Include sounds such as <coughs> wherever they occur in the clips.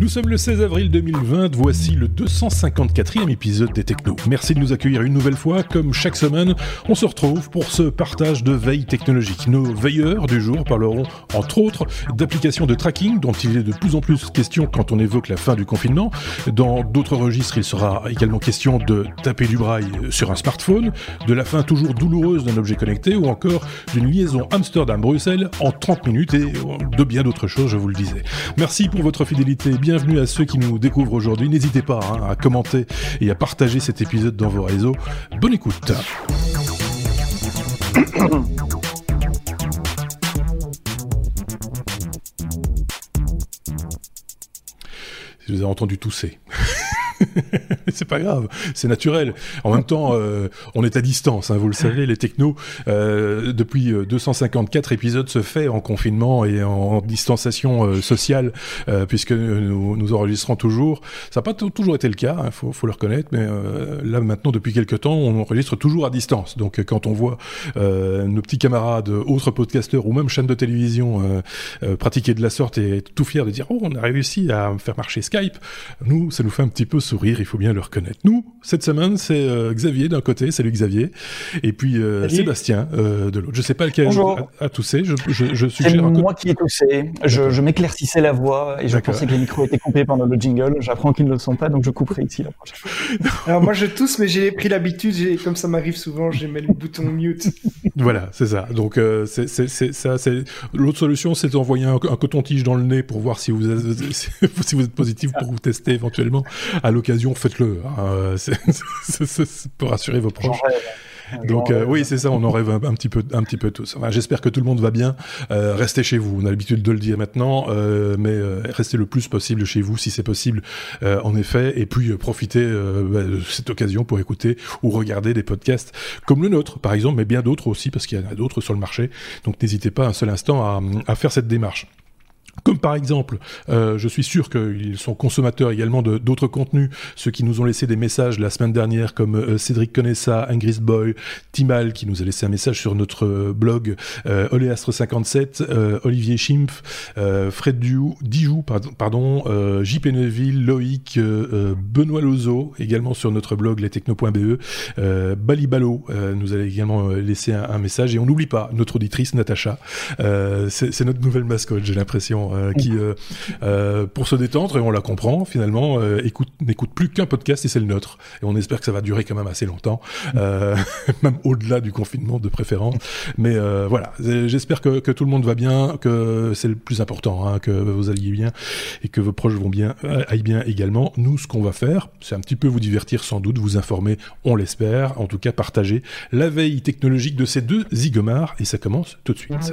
Nous sommes le 16 avril 2020, voici le 254e épisode des Technos. Merci de nous accueillir une nouvelle fois. Comme chaque semaine, on se retrouve pour ce partage de veille technologique. Nos veilleurs du jour parleront entre autres d'applications de tracking dont il est de plus en plus question quand on évoque la fin du confinement. Dans d'autres registres, il sera également question de taper du braille sur un smartphone, de la fin toujours douloureuse d'un objet connecté ou encore d'une liaison Amsterdam-Bruxelles en 30 minutes et de bien d'autres choses, je vous le disais. Merci pour votre fidélité bienvenue à ceux qui nous découvrent aujourd'hui. N'hésitez pas hein, à commenter et à partager cet épisode dans vos réseaux. Bonne écoute. <coughs> Je vous ai entendu tousser. <laughs> <laughs> c'est pas grave, c'est naturel. En même temps, euh, on est à distance, hein, vous le savez, les technos, euh, depuis 254 euh, épisodes se fait en confinement et en distanciation sociale, puisque nous, enregistrons toujours. Ça n'a pas toujours été le cas, il hein, faut, faut, le reconnaître, mais là maintenant, depuis quelques temps, on enregistre toujours à distance. Donc quand on voit nos petits camarades, autres podcasteurs ou même chaînes de télévision pratiquer de la sorte et tout fier de dire, oh, on a réussi à faire marcher Skype, nous, ça nous fait un petit peu sourire, il faut bien le reconnaître. Nous, cette semaine, c'est euh, Xavier d'un côté, salut Xavier, et puis euh, Sébastien euh, de l'autre. Je sais pas lequel a, a, toussé, je, je, je C'est moi qui ai toussé, je, je m'éclaircissais la voix et je pensais que les micros étaient coupés pendant le jingle. J'apprends qu'ils ne le sont pas, donc je couperai ici la prochaine fois. <laughs> Alors moi je tousse, mais j'ai pris l'habitude, comme ça m'arrive souvent, j'ai mis le bouton mute. voilà, c'est ça. Donc c'est ça. C'est l'autre solution, c'est d'envoyer un, un coton-tige dans le nez pour voir si vous, <laughs> si vous êtes positif pour vous tester éventuellement à l'occasion, faites-le. Hein, <laughs> pour rassurer vos proches. Donc euh, oui, c'est ça, on en rêve un, petit peu, un petit peu tous. Enfin, J'espère que tout le monde va bien. Euh, restez chez vous. On a l'habitude de le dire maintenant, euh, mais euh, restez le plus possible chez vous si c'est possible, euh, en effet. Et puis profitez bah, de cette occasion pour écouter ou regarder des podcasts comme le nôtre, par exemple, mais bien d'autres aussi parce qu'il y en a d'autres sur le marché. Donc n'hésitez pas un seul instant à, à faire cette démarche. Comme par exemple, euh, je suis sûr qu'ils sont consommateurs également de d'autres contenus, ceux qui nous ont laissé des messages la semaine dernière, comme euh, Cédric Conessa, Ingrid Boy, Timal, qui nous a laissé un message sur notre euh, blog, euh, Oléastre57, euh, Olivier Schimpf, euh, Fred Diou, Dijou, pardon, pardon JP Neuville, Loïc, Benoît Lozo, également sur notre blog lestechno.be, Balibalo nous a également laissé un, un, message, et on n'oublie pas notre auditrice Natacha, c'est notre nouvelle mascotte, j'ai l'impression. Euh, qui, euh, euh, pour se détendre, et on la comprend finalement, écoute, n'écoute plus qu'un podcast et c'est le nôtre. Et on espère que ça va durer quand même assez longtemps, <laughs> même au-delà du confinement de préférence. Mais voilà, j'espère que, que, tout le monde va bien, que c'est le plus important, hein, que vous alliez bien et que vos proches vont bien, aillent bien également. Nous, ce qu'on va faire, c'est un petit peu vous divertir sans doute, vous informer, on l'espère, en tout cas partager la veille technologique de ces deux zigomars et ça commence tout de suite.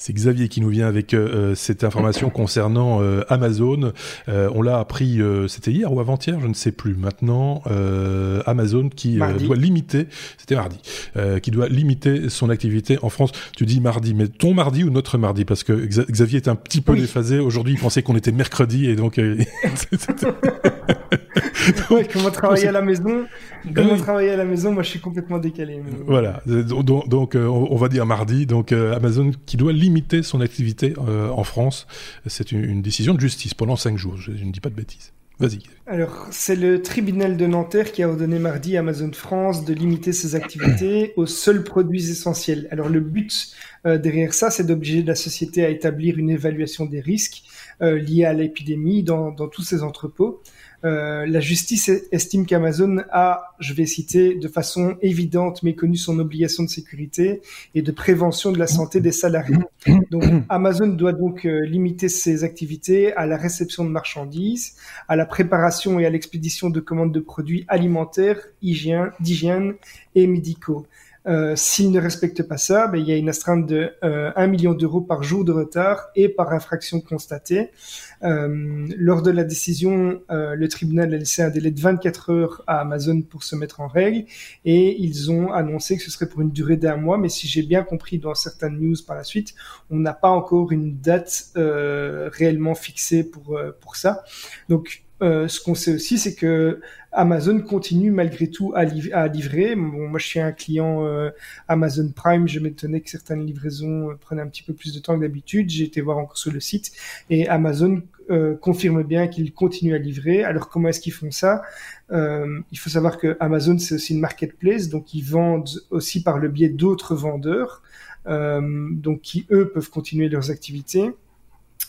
C'est Xavier qui nous vient avec euh, cette information <laughs> concernant euh, Amazon. Euh, on l'a appris, euh, c'était hier ou avant-hier, je ne sais plus. Maintenant, euh, Amazon qui doit limiter, c'était mardi, qui doit limiter son activité en France. Tu dis mardi, mais ton mardi ou notre mardi? Parce que Xavier est un petit peu oui. déphasé. Aujourd'hui, il pensait qu'on était mercredi et donc. <laughs> ouais, comment travailler à la maison? Comment oui. travailler à la maison? Moi, je suis complètement décalé. Voilà. Donc, donc on va dire mardi. Donc, Amazon qui doit limiter son activité euh, en France. C'est une, une, décision de justice pendant cinq jours. Je, je ne dis pas de bêtises. Vas-y. Alors, c'est le tribunal de Nanterre qui a ordonné mardi à Amazon France de limiter ses activités <coughs> aux seuls produits essentiels. Alors, le but euh, derrière ça, c'est d'obliger la société à établir une évaluation des risques euh, liés à l'épidémie dans, dans, tous ses entrepôts. Euh, la justice estime qu'Amazon a, je vais citer, de façon évidente méconnu son obligation de sécurité et de prévention de la santé des salariés. Donc, <clears throat> Amazon doit donc euh, limiter ses activités à la réception de marchandises, à la préparation et à l'expédition de commandes de produits alimentaires, d'hygiène et médicaux. Euh, S'il ne respecte pas ça, ben, il y a une astreinte de euh, 1 million d'euros par jour de retard et par infraction constatée. Euh, lors de la décision, euh, le tribunal a laissé un délai de 24 heures à Amazon pour se mettre en règle et ils ont annoncé que ce serait pour une durée d'un mois. Mais si j'ai bien compris dans certaines news par la suite, on n'a pas encore une date euh, réellement fixée pour, pour ça. Donc, euh, ce qu'on sait aussi, c'est que Amazon continue malgré tout à, livrer. Moi, je suis un client euh, Amazon Prime. Je m'étonnais que certaines livraisons euh, prenaient un petit peu plus de temps que d'habitude. J'ai été voir encore sur le site et Amazon confirme bien qu'ils continuent à livrer. Alors, comment est-ce qu'ils font ça? Il faut savoir que Amazon, c'est aussi une marketplace, donc ils vendent aussi par le biais d'autres vendeurs, donc qui eux peuvent continuer leurs activités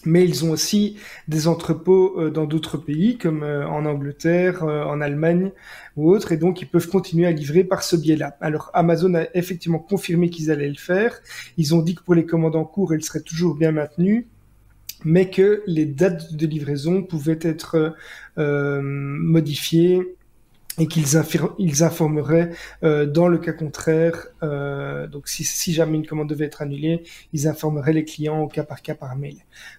mais ils ont aussi des entrepôts euh, dans d'autres pays, comme euh, en Angleterre, euh, en Allemagne ou autres, et donc ils peuvent continuer à livrer par ce biais-là. Alors Amazon a effectivement confirmé qu'ils allaient le faire. Ils ont dit que pour les commandes en cours, elles seraient toujours bien maintenues mais que les dates de livraison pouvaient être euh, modifiées et qu'ils ils informeraient euh, dans le cas contraire, euh, donc si, si, jamais une commande devait être annulée, ils informeraient les clients au cas par cas par mail.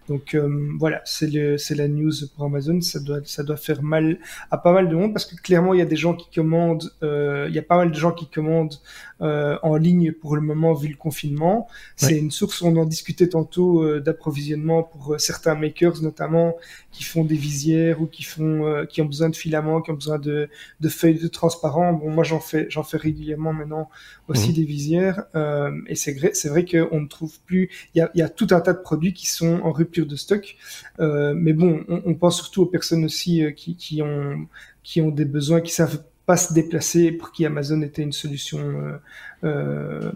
Donc euh, voilà, c'est la news pour Amazon, ça doit, ça doit faire mal à pas mal de monde parce que clairement il y a des gens qui commandent, euh, il y a pas mal de gens qui commandent euh, en ligne pour le moment vu le confinement. C'est une source, on en discutait tantôt euh, d'approvisionnement pour certains makers notamment qui font des visières ou qui font, qui ont besoin de filaments, qui ont besoin de de feuilles de transparent. Bon, moi j'en fais, j'en fais régulièrement maintenant aussi mhm. des visières. Euh, et c'est vrai, c'est vrai qu'on ne trouve plus. Il y a, y a, tout un tas de produits qui sont en rupture de stock. Euh, mais bon, on, on, pense surtout aux personnes aussi euh, qui, qui ont qui ont des besoins, qui savent pas se déplacer, pour qui Amazon était une solution euh, euh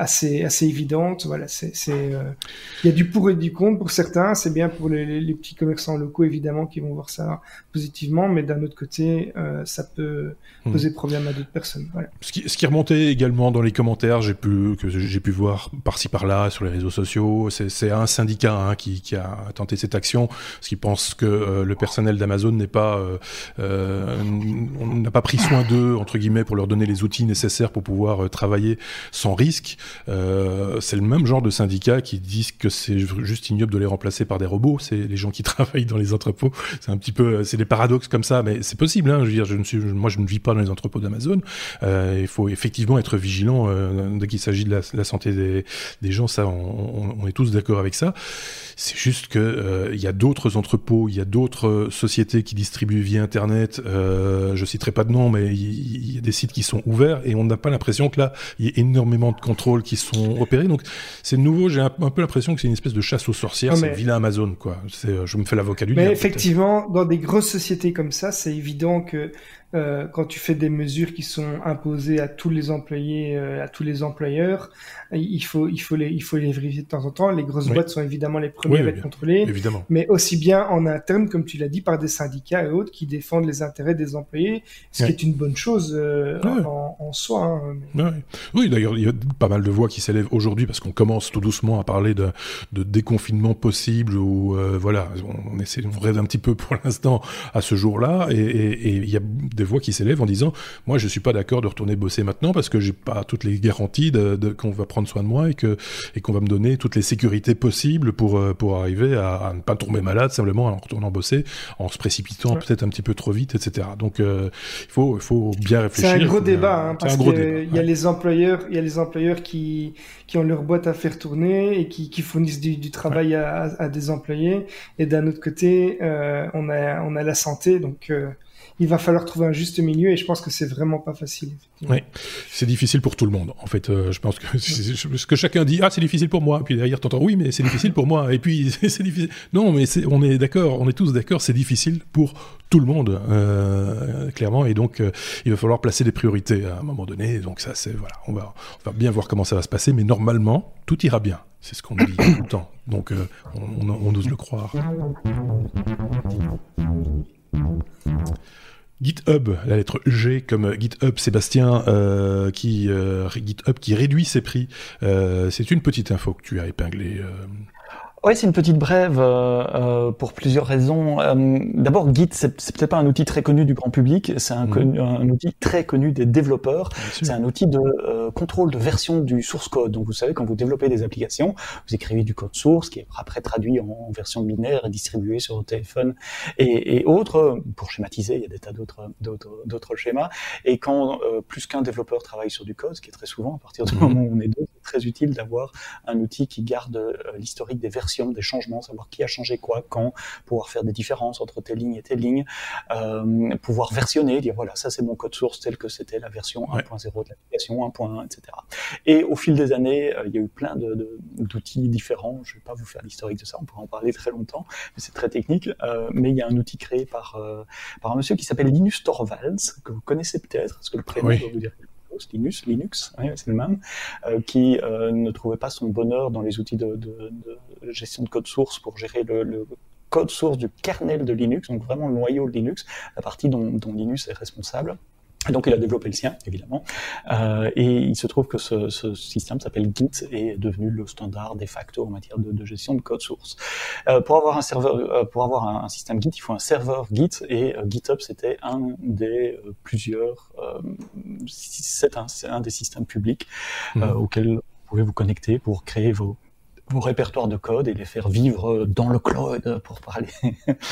assez assez évidente. Voilà, c'est euh, il y a du pour et du contre pour certains. C'est bien pour les, les, petits commerçants locaux évidemment qui vont voir ça positivement, mais d'un autre côté, euh, ça peut hmm. poser problème à d'autres personnes. Voilà. Ce qui, ce qui remontait également dans les commentaires, j'ai pu que j'ai pu voir par-ci par-là sur les réseaux sociaux, c'est un syndicat hein, qui, qui, a tenté cette action, parce qu'il pense que euh, le personnel d'Amazon n'est pas on n'a pas pris soin d'eux entre guillemets pour leur donner les outils nécessaires pour pouvoir travailler sans risque. Euh, c'est le même genre de syndicats qui disent que c'est juste ignoble de les remplacer par des robots. C'est les gens qui <laughs> travaillent dans les entrepôts. C'est un petit peu, c'est des paradoxes comme ça, mais c'est possible. Hein. Je veux dire, je moi, je ne vis pas dans les entrepôts d'Amazon. Euh, il faut effectivement être vigilant euh, dès qu'il s'agit de la, santé des, gens. Ça, on, est tous d'accord avec ça. C'est juste que il y a d'autres entrepôts, il y a d'autres sociétés qui distribuent via Internet. Euh, je citerai pas de nom, mais il y, a des sites qui sont ouverts et on n'a pas l'impression que là, il y ait énormément de contrôle qui sont opérés. Donc c'est nouveau. J'ai un, peu l'impression que c'est une espèce de chasse aux sorcières. C'est vilain Amazon, quoi. C'est, je me fais l'avocat du Mais effectivement, dans des grosses sociétés comme ça, c'est évident que euh, quand tu fais des mesures qui sont imposées à tous les employés, euh, à tous les employeurs, il faut, il faut les, il faut les vérifier de temps en temps. Les grosses boîtes sont évidemment les premières à être contrôlées, évidemment. mais aussi bien en interne, comme tu l'as dit, par des syndicats et autres qui défendent les intérêts des employés, ce qui est une bonne chose euh, en, en, soi. Hein. Oui, d'ailleurs, il y a pas mal de voix qui s'élèvent aujourd'hui parce qu'on commence tout doucement à parler de, de déconfinement possible ou voilà, on, essaie, on rêve un petit peu pour l'instant à ce jour-là et il y a des voix qui s'élèvent en disant moi je suis pas d'accord de retourner bosser maintenant parce que j'ai pas toutes les garanties de, qu'on va prendre soin de moi et que et qu'on va me donner toutes les sécurités possibles pour euh, pour arriver à, ne pas tomber malade simplement en retournant bosser en se précipitant peut-être un petit peu trop vite etc donc euh, il faut il faut bien réfléchir. c'est un gros débat hein, parce qu'il y a les employeurs il y a les employeurs qui qui ont leur boîte à faire tourner et qui, qui fournissent du, du travail à, à, des employés. Et d'un autre côté euh, on a on a la santé donc il va falloir trouver un juste milieu et je pense que c'est vraiment pas facile. Oui, c'est difficile pour tout le monde. En fait, euh, je pense que <laughs> ce que chacun dit, ah c'est difficile pour moi, puis derrière t'entends oui mais c'est difficile pour moi, et puis <laughs> c'est difficile. Non mais on est d'accord, on est tous d'accord, c'est difficile pour tout le monde euh, clairement, et donc euh, il va falloir placer des priorités à un moment donné. Donc ça c'est voilà, on va bien voir comment ça va se passer, mais normalement tout ira bien. C'est ce qu'on dit tout le temps. Donc on, on, on ose le croire. GitHub, la lettre G comme GitHub Sébastien, euh, qui euh, GitHub qui réduit ses prix. Euh, c'est une petite info que tu as épinglée. Oui, c'est une petite brève euh, euh, pour plusieurs raisons. Euh, D'abord, Git, c'est peut-être pas un outil très connu du grand public, c'est un, mhm. un, outil très connu des développeurs. C'est un outil de euh, contrôle de version du source code. Donc, vous savez, quand vous développez des applications, vous écrivez du code source qui est après traduit en, version binaire et distribué sur votre téléphone et, et autres. Pour schématiser, il y a des tas d'autres d'autres schémas. Et quand plus qu'un développeur travaille sur du code, ce qui est très souvent à partir du mhm. moment où on est deux, très utile d'avoir un outil qui garde euh, l'historique des versions, des changements, savoir qui a changé quoi, quand, pouvoir faire des différences entre telle ligne et telle ligne, euh, pouvoir versionner, dire voilà, ça c'est mon code source tel que c'était la version 1.0 de l'application, 1.1, etc. Et au fil des années, euh, il y a eu plein d'outils de, différents. Je ne vais pas vous faire l'historique de ça, on pourrait en parler très longtemps, mais c'est très technique. Euh, mais il y a un outil créé par, euh, par un monsieur qui s'appelle Linus Torvalds, que vous connaissez peut-être, parce que le prénom oui. vous dire Linus, Linux, c'est le même, euh, qui euh, ne trouvait pas son bonheur dans les outils de, gestion de code source pour gérer le, code source du kernel de Linux, donc vraiment le noyau de Linux, la partie dont, dont Linus est responsable. Et donc il a développé le sien, évidemment, euh, et il se trouve que ce, ce système s'appelle Git et est devenu le standard de facto en matière de, de gestion de code source. Euh, pour avoir un serveur, euh, pour avoir un, un, système Git, il faut un serveur Git et euh, GitHub c'était un des euh, plusieurs, c'est un, un, des systèmes publics mmh. auxquels vous pouvez vous connecter pour créer vos vos répertoires de code et les faire vivre dans le cloud pour parler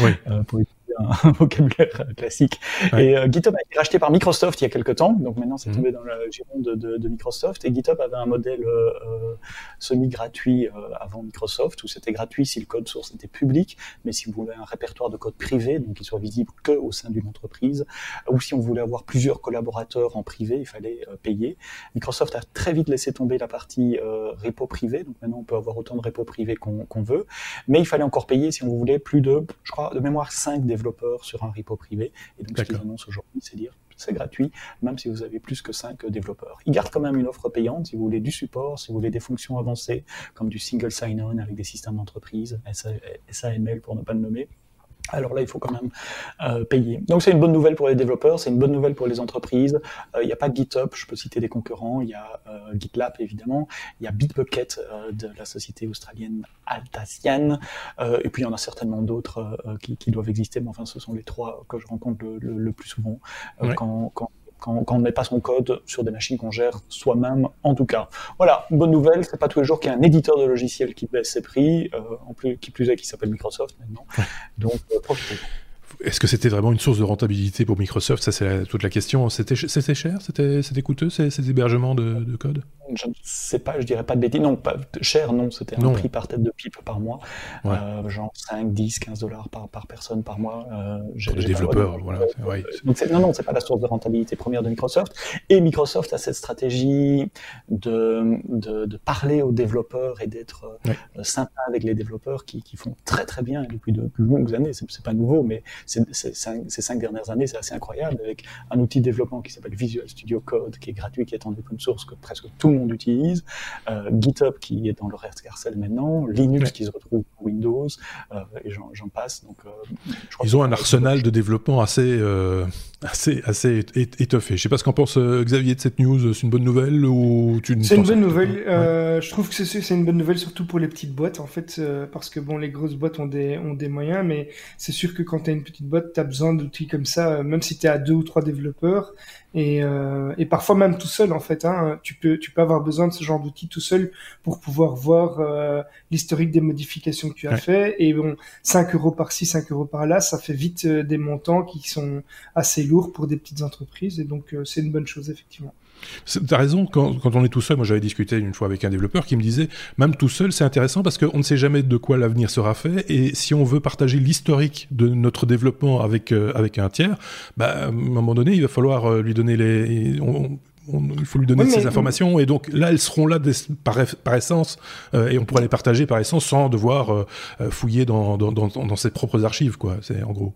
oui. <laughs> pour un <laughs> vocabulaire classique. Ouais. Et euh, GitHub a été racheté par Microsoft il y a quelques temps, donc maintenant c'est mmh. tombé dans le giron de, de, de, Microsoft. Et GitHub avait un modèle euh, semi-gratuit euh, avant Microsoft, où c'était gratuit si le code source était public, mais si vous voulez un répertoire de code privé, donc qui soit visible que au sein d'une entreprise, ou si on voulait avoir plusieurs collaborateurs en privé, il fallait payer. Microsoft a très vite laissé tomber la partie euh, repo privé, donc maintenant on peut avoir autant de repos privés qu'on qu veut, mais il fallait encore payer si on voulait plus de, je crois, de mémoire 5 développeurs sur un repo privé. Et donc, ce qu'ils annoncent aujourd'hui, c'est dire c'est gratuit, même si vous avez plus que 5 développeurs. Ils gardent quand même une offre payante si vous voulez du support, si vous voulez des fonctions avancées, comme du single sign-on avec des systèmes d'entreprise, SAML pour ne pas le nommer alors là, il faut quand même euh, payer. Donc c'est une bonne nouvelle pour les développeurs, c'est une bonne nouvelle pour les entreprises. Il euh, n'y a pas GitHub, je peux citer des concurrents. Il y a euh, GitLab évidemment. Il y a Bitbucket euh, de la société australienne Altasian. Euh, et puis il y en a certainement d'autres qui, qui, doivent exister, mais enfin ce sont les trois que je rencontre le, le, le plus souvent ouais. quand, quand quand, quand on ne met pas son code sur des machines qu'on gère soi-même, en tout cas. Voilà, bonne nouvelle, c'est pas tous les jours qu'il y a un éditeur de logiciel qui baisse ses prix, euh, en plus, qui plus est qui s'appelle Microsoft maintenant. <laughs> Donc, euh, profitez. Est-ce que c'était vraiment une source de rentabilité pour Microsoft? Ça, c'est toute la question. C'était cher? C'était coûteux, ces, ces hébergements de, de, code? Je ne sais pas, je dirais pas de bêtises. Non, pas cher, non. C'était un prix par tête de pipe par mois. Ouais. Euh, genre 5, 10, 15 dollars par, par personne par mois. Euh, pour les développeurs, voilà. Ouais. Donc, non, non, c'est pas la source de rentabilité première de Microsoft. Et Microsoft a cette stratégie de, de, de parler aux développeurs et d'être ouais. sympa avec les développeurs qui, qui, font très très bien depuis de longues années. C'est pas nouveau, mais ces, cinq, ces cinq dernières années, c'est assez incroyable, avec un outil de développement qui s'appelle Visual Studio Code, qui est gratuit, qui est en open source, que presque tout le monde utilise, euh, GitHub qui est dans le reste Carcel maintenant, Linux ouais. qui se retrouve dans Windows, euh, et j'en passe. Donc, euh, Ils ont un arsenal de développement assez, euh, assez, assez étoffé. Je sais pas ce qu'en pense Xavier de cette news, c'est une bonne nouvelle ou tu C'est une bonne nouvelle. Ouais. Je trouve que c'est une bonne nouvelle, surtout pour les petites boîtes, en fait, parce que bon, les grosses boîtes ont des, ont des moyens, mais c'est sûr que quand tu as une petite boîte, tu as besoin d'outils comme ça, même si tu es à deux ou trois développeurs, et, euh, et parfois même tout seul en fait. Hein, tu peux tu peux avoir besoin de ce genre d'outils tout seul pour pouvoir voir euh, l'historique des modifications que tu as ouais. fait. Et bon, 5 euros par-ci, 5 euros par-là, ça fait vite euh, des montants qui sont assez lourds pour des petites entreprises, et donc euh, c'est une bonne chose effectivement. T'as raison, quand, quand, on est tout seul, moi j'avais discuté une fois avec un développeur qui me disait, même tout seul, c'est intéressant parce qu'on ne sait jamais de quoi l'avenir sera fait, et si on veut partager l'historique de notre développement avec, euh, avec un tiers, bah, à un moment donné, il va falloir euh, lui donner les... On, on, il faut lui donner oui, ces informations et donc là elles seront là des, par, par, essence euh, et on pourra les partager par essence sans devoir euh, fouiller dans, dans, dans, dans, ses propres archives quoi. C'est en gros.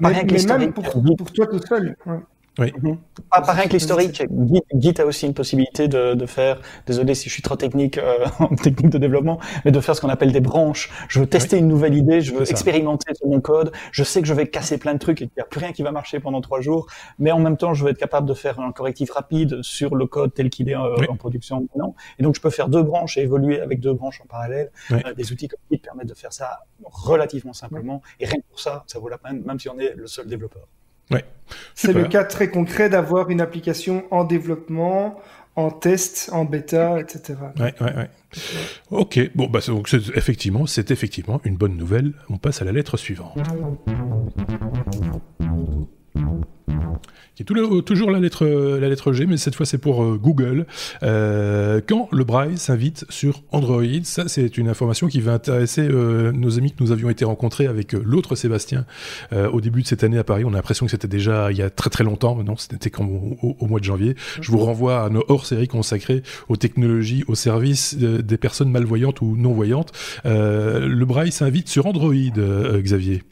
Mais, mais même pour, pour, toi tout seul ouais. Oui. Mm-hmm. Pas pareil que l'historique. Git, Git, a aussi une possibilité de, de, faire, désolé si je suis trop technique euh, <laughs> en technique de développement, mais de faire ce qu'on appelle des branches. Je veux tester oui. une nouvelle idée, je veux expérimenter sur mon code. Je sais que je vais casser plein de trucs et qu'il n'y a plus rien qui va marcher pendant trois jours, mais en même temps, je veux être capable de faire un correctif rapide sur le code tel qu'il est euh, oui. en production maintenant. Et donc, je peux faire deux branches et évoluer avec deux branches en parallèle. Oui. Euh, des outils comme Git permettent de faire ça relativement simplement. Et rien que pour ça, ça vaut la peine, même si on est le seul développeur. Ouais. C'est le cas très concret d'avoir une application en développement, en test, en bêta, etc. Ouais, ouais, ouais. Ok, bon, bah, donc effectivement, c'est effectivement une bonne nouvelle. On passe à la lettre suivante. Qui est toujours la lettre, la lettre G, mais cette fois c'est pour euh, Google. Euh, quand le Braille s'invite sur Android, ça c'est une information qui va intéresser euh, nos amis que nous avions été rencontrés avec l'autre Sébastien au début de cette année à Paris. On a l'impression que c'était déjà il y a très très longtemps, non C'était comme au, mois de janvier. Je vous renvoie à nos hors-séries consacrées aux technologies, au service des personnes malvoyantes ou non-voyantes. le Braille s'invite sur Android, Xavier.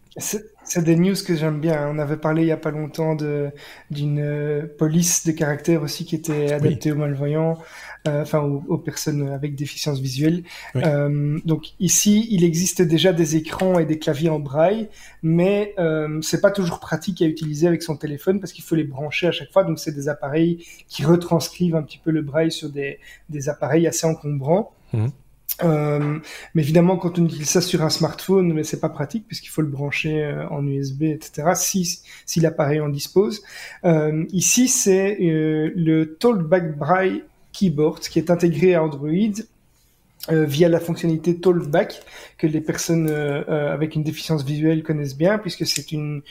C'est des news que j'aime bien. On avait parlé il y a pas longtemps de d'une euh, police de caractère aussi qui était adaptée aux malvoyants, euh, enfin aux, personnes avec déficience visuelle. Euh, donc ici, il existe déjà des écrans et des claviers en braille, mais euh, c'est pas toujours pratique à utiliser avec son téléphone parce qu'il faut les brancher à chaque fois. Donc c'est des appareils qui retranscrivent un petit peu le braille sur des des appareils assez encombrants. Mmh. Euh, mais évidemment, quand on utilise ça sur un smartphone, mais c'est pas pratique puisqu'il faut le brancher euh, en USB, etc. Si, l'appareil en dispose. Euh, ici, c'est le Talkback Braille Keyboard qui est intégré à Android via la fonctionnalité Talkback que les personnes avec une déficience visuelle connaissent bien puisque c'est une,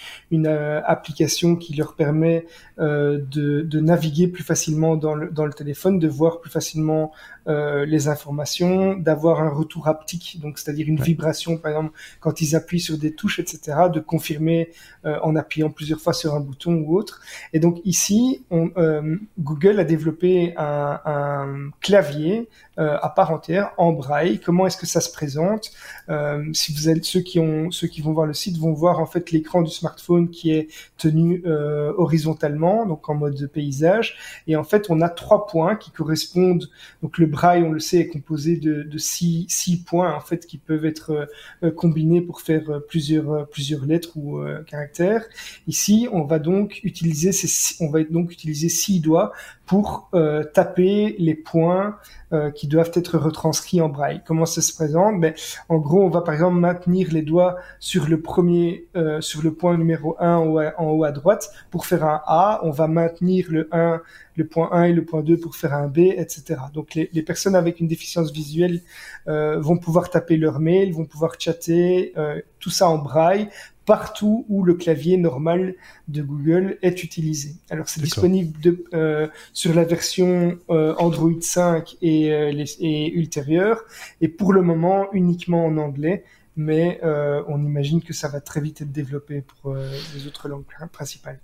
application qui leur permet de, naviguer plus facilement dans le, dans le téléphone, de voir plus facilement les informations, d'avoir un retour haptique, donc c'est-à-dire une vibration par exemple quand ils appuient sur des touches, etc., de confirmer en appuyant plusieurs fois sur un bouton ou autre. Et donc ici, on, Google a développé un, un clavier à part entière en braille. Comment est-ce que ça se présente? Euh, Si vous êtes ceux qui ont ceux qui vont voir le site vont voir en fait l'écran du smartphone qui est tenu euh, horizontalement, donc en mode paysage. Et en fait, on a trois points qui correspondent. Donc le braille, on le sait, est composé de, de six, six points en fait qui peuvent être euh, combinés pour faire plusieurs plusieurs lettres ou caractères. Ici, on va donc utiliser ces, on va donc utiliser six doigts pour taper les points euh, qui doivent être retranscrits en braille. Comment ça se présente? Ben, En gros, on va par exemple maintenir les doigts sur le premier, euh, sur le point numéro 1 en haut, à, droite pour faire un A. On va maintenir le 1, le point 1 et le point 2 pour faire un B, etc. Donc les, les personnes avec une déficience visuelle euh, vont pouvoir taper leur mail, vont pouvoir chatter, euh, tout ça en braille partout où le clavier normal de Google est utilisé. Alors c'est disponible de, euh, sur la version euh, Android 5 et, euh, les, et ultérieure, et pour le moment uniquement en anglais, mais euh, on imagine que ça va très vite être développé pour euh, les autres langues principales.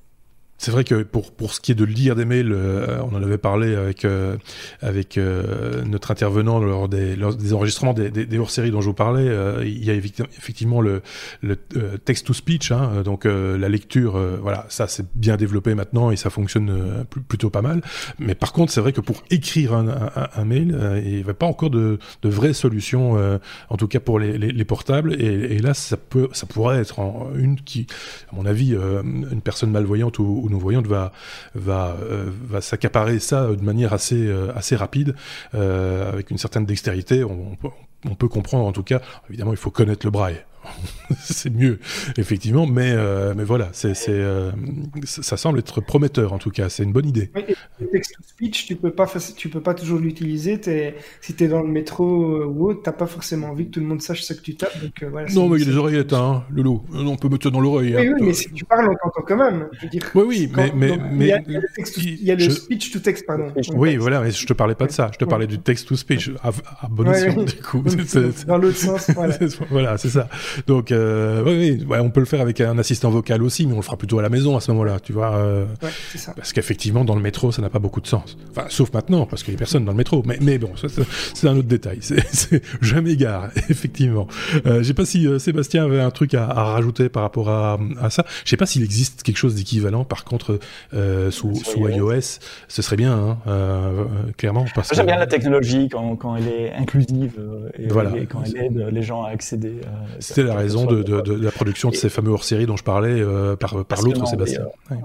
C'est vrai que pour, pour ce qui est de lire des mails, euh, on en avait parlé avec, euh, avec euh, notre intervenant lors des, des enregistrements des, des, hors-séries dont je vous parlais. il y a effectivement le, le text-to-speech, hein, donc la lecture, voilà, ça c'est bien développé maintenant et ça fonctionne plutôt pas mal. Mais par contre, c'est vrai que pour écrire un, un, mail, il n'y avait pas encore de, de vraies solutions, en tout cas pour les, les, les portables. Et, et, là, ça, peut, ça pourrait être une qui, à mon avis, une personne malvoyante ou où nos voyantes va va euh, va s'accaparer ça de manière assez euh, assez rapide euh, avec une certaine dextérité. On, peut comprendre en tout cas. Évidemment, il faut connaître le braille. <laughs> c'est mieux, effectivement. Mais, euh, mais voilà, c'est, euh, ça semble être prometteur en tout cas. C'est une bonne idée. Oui, le text-to-speech, tu peux pas, tu peux pas toujours l'utiliser. Si tu es dans le métro euh, ou autre, t'as pas forcément envie que tout le monde sache ce que tu tapes. Donc, voilà, non, mais il y a des oreillettes, hein, Loulou. On peut mettre ça dans l'oreille. Oui, hein. oui, mais si tu parles, on t'entend quand même. Je veux dire, oui, oui, mais, mais, mais, il y a le, speech-to-text, pardon. Oui, voilà, mais je te parlais pas de ça. Je te parlais du text-to-speech à, à bon escient, du coup. <laughs> dans l'autre sens, voilà. <laughs> voilà, c'est ça. Donc, euh, oui, oui on peut le faire avec un assistant vocal aussi, mais on le fera plutôt à la maison à ce moment-là, tu vois. Euh, ouais, ça. Parce qu'effectivement, dans le métro, ça n'a pas beaucoup de sens. Enfin, sauf maintenant, parce qu'il y a personne dans le métro. Mais, mais bon, c'est un autre détail. C'est jamais gare, <laughs> effectivement. Euh, je sais pas si euh, Sébastien avait un truc à, à rajouter par rapport à, à ça. Je sais pas s'il existe quelque chose d'équivalent, par contre, euh, sous, sous iOS. ce serait bien, hein, euh, clairement. J'aime bien la technologie quand, quand elle est inclusive et, voilà. et quand elle aide les gens à accéder. La raison de, de, de, la production de ces fameux hors-séries dont je parlais euh, par, par l'autre Sébastien. Ouais.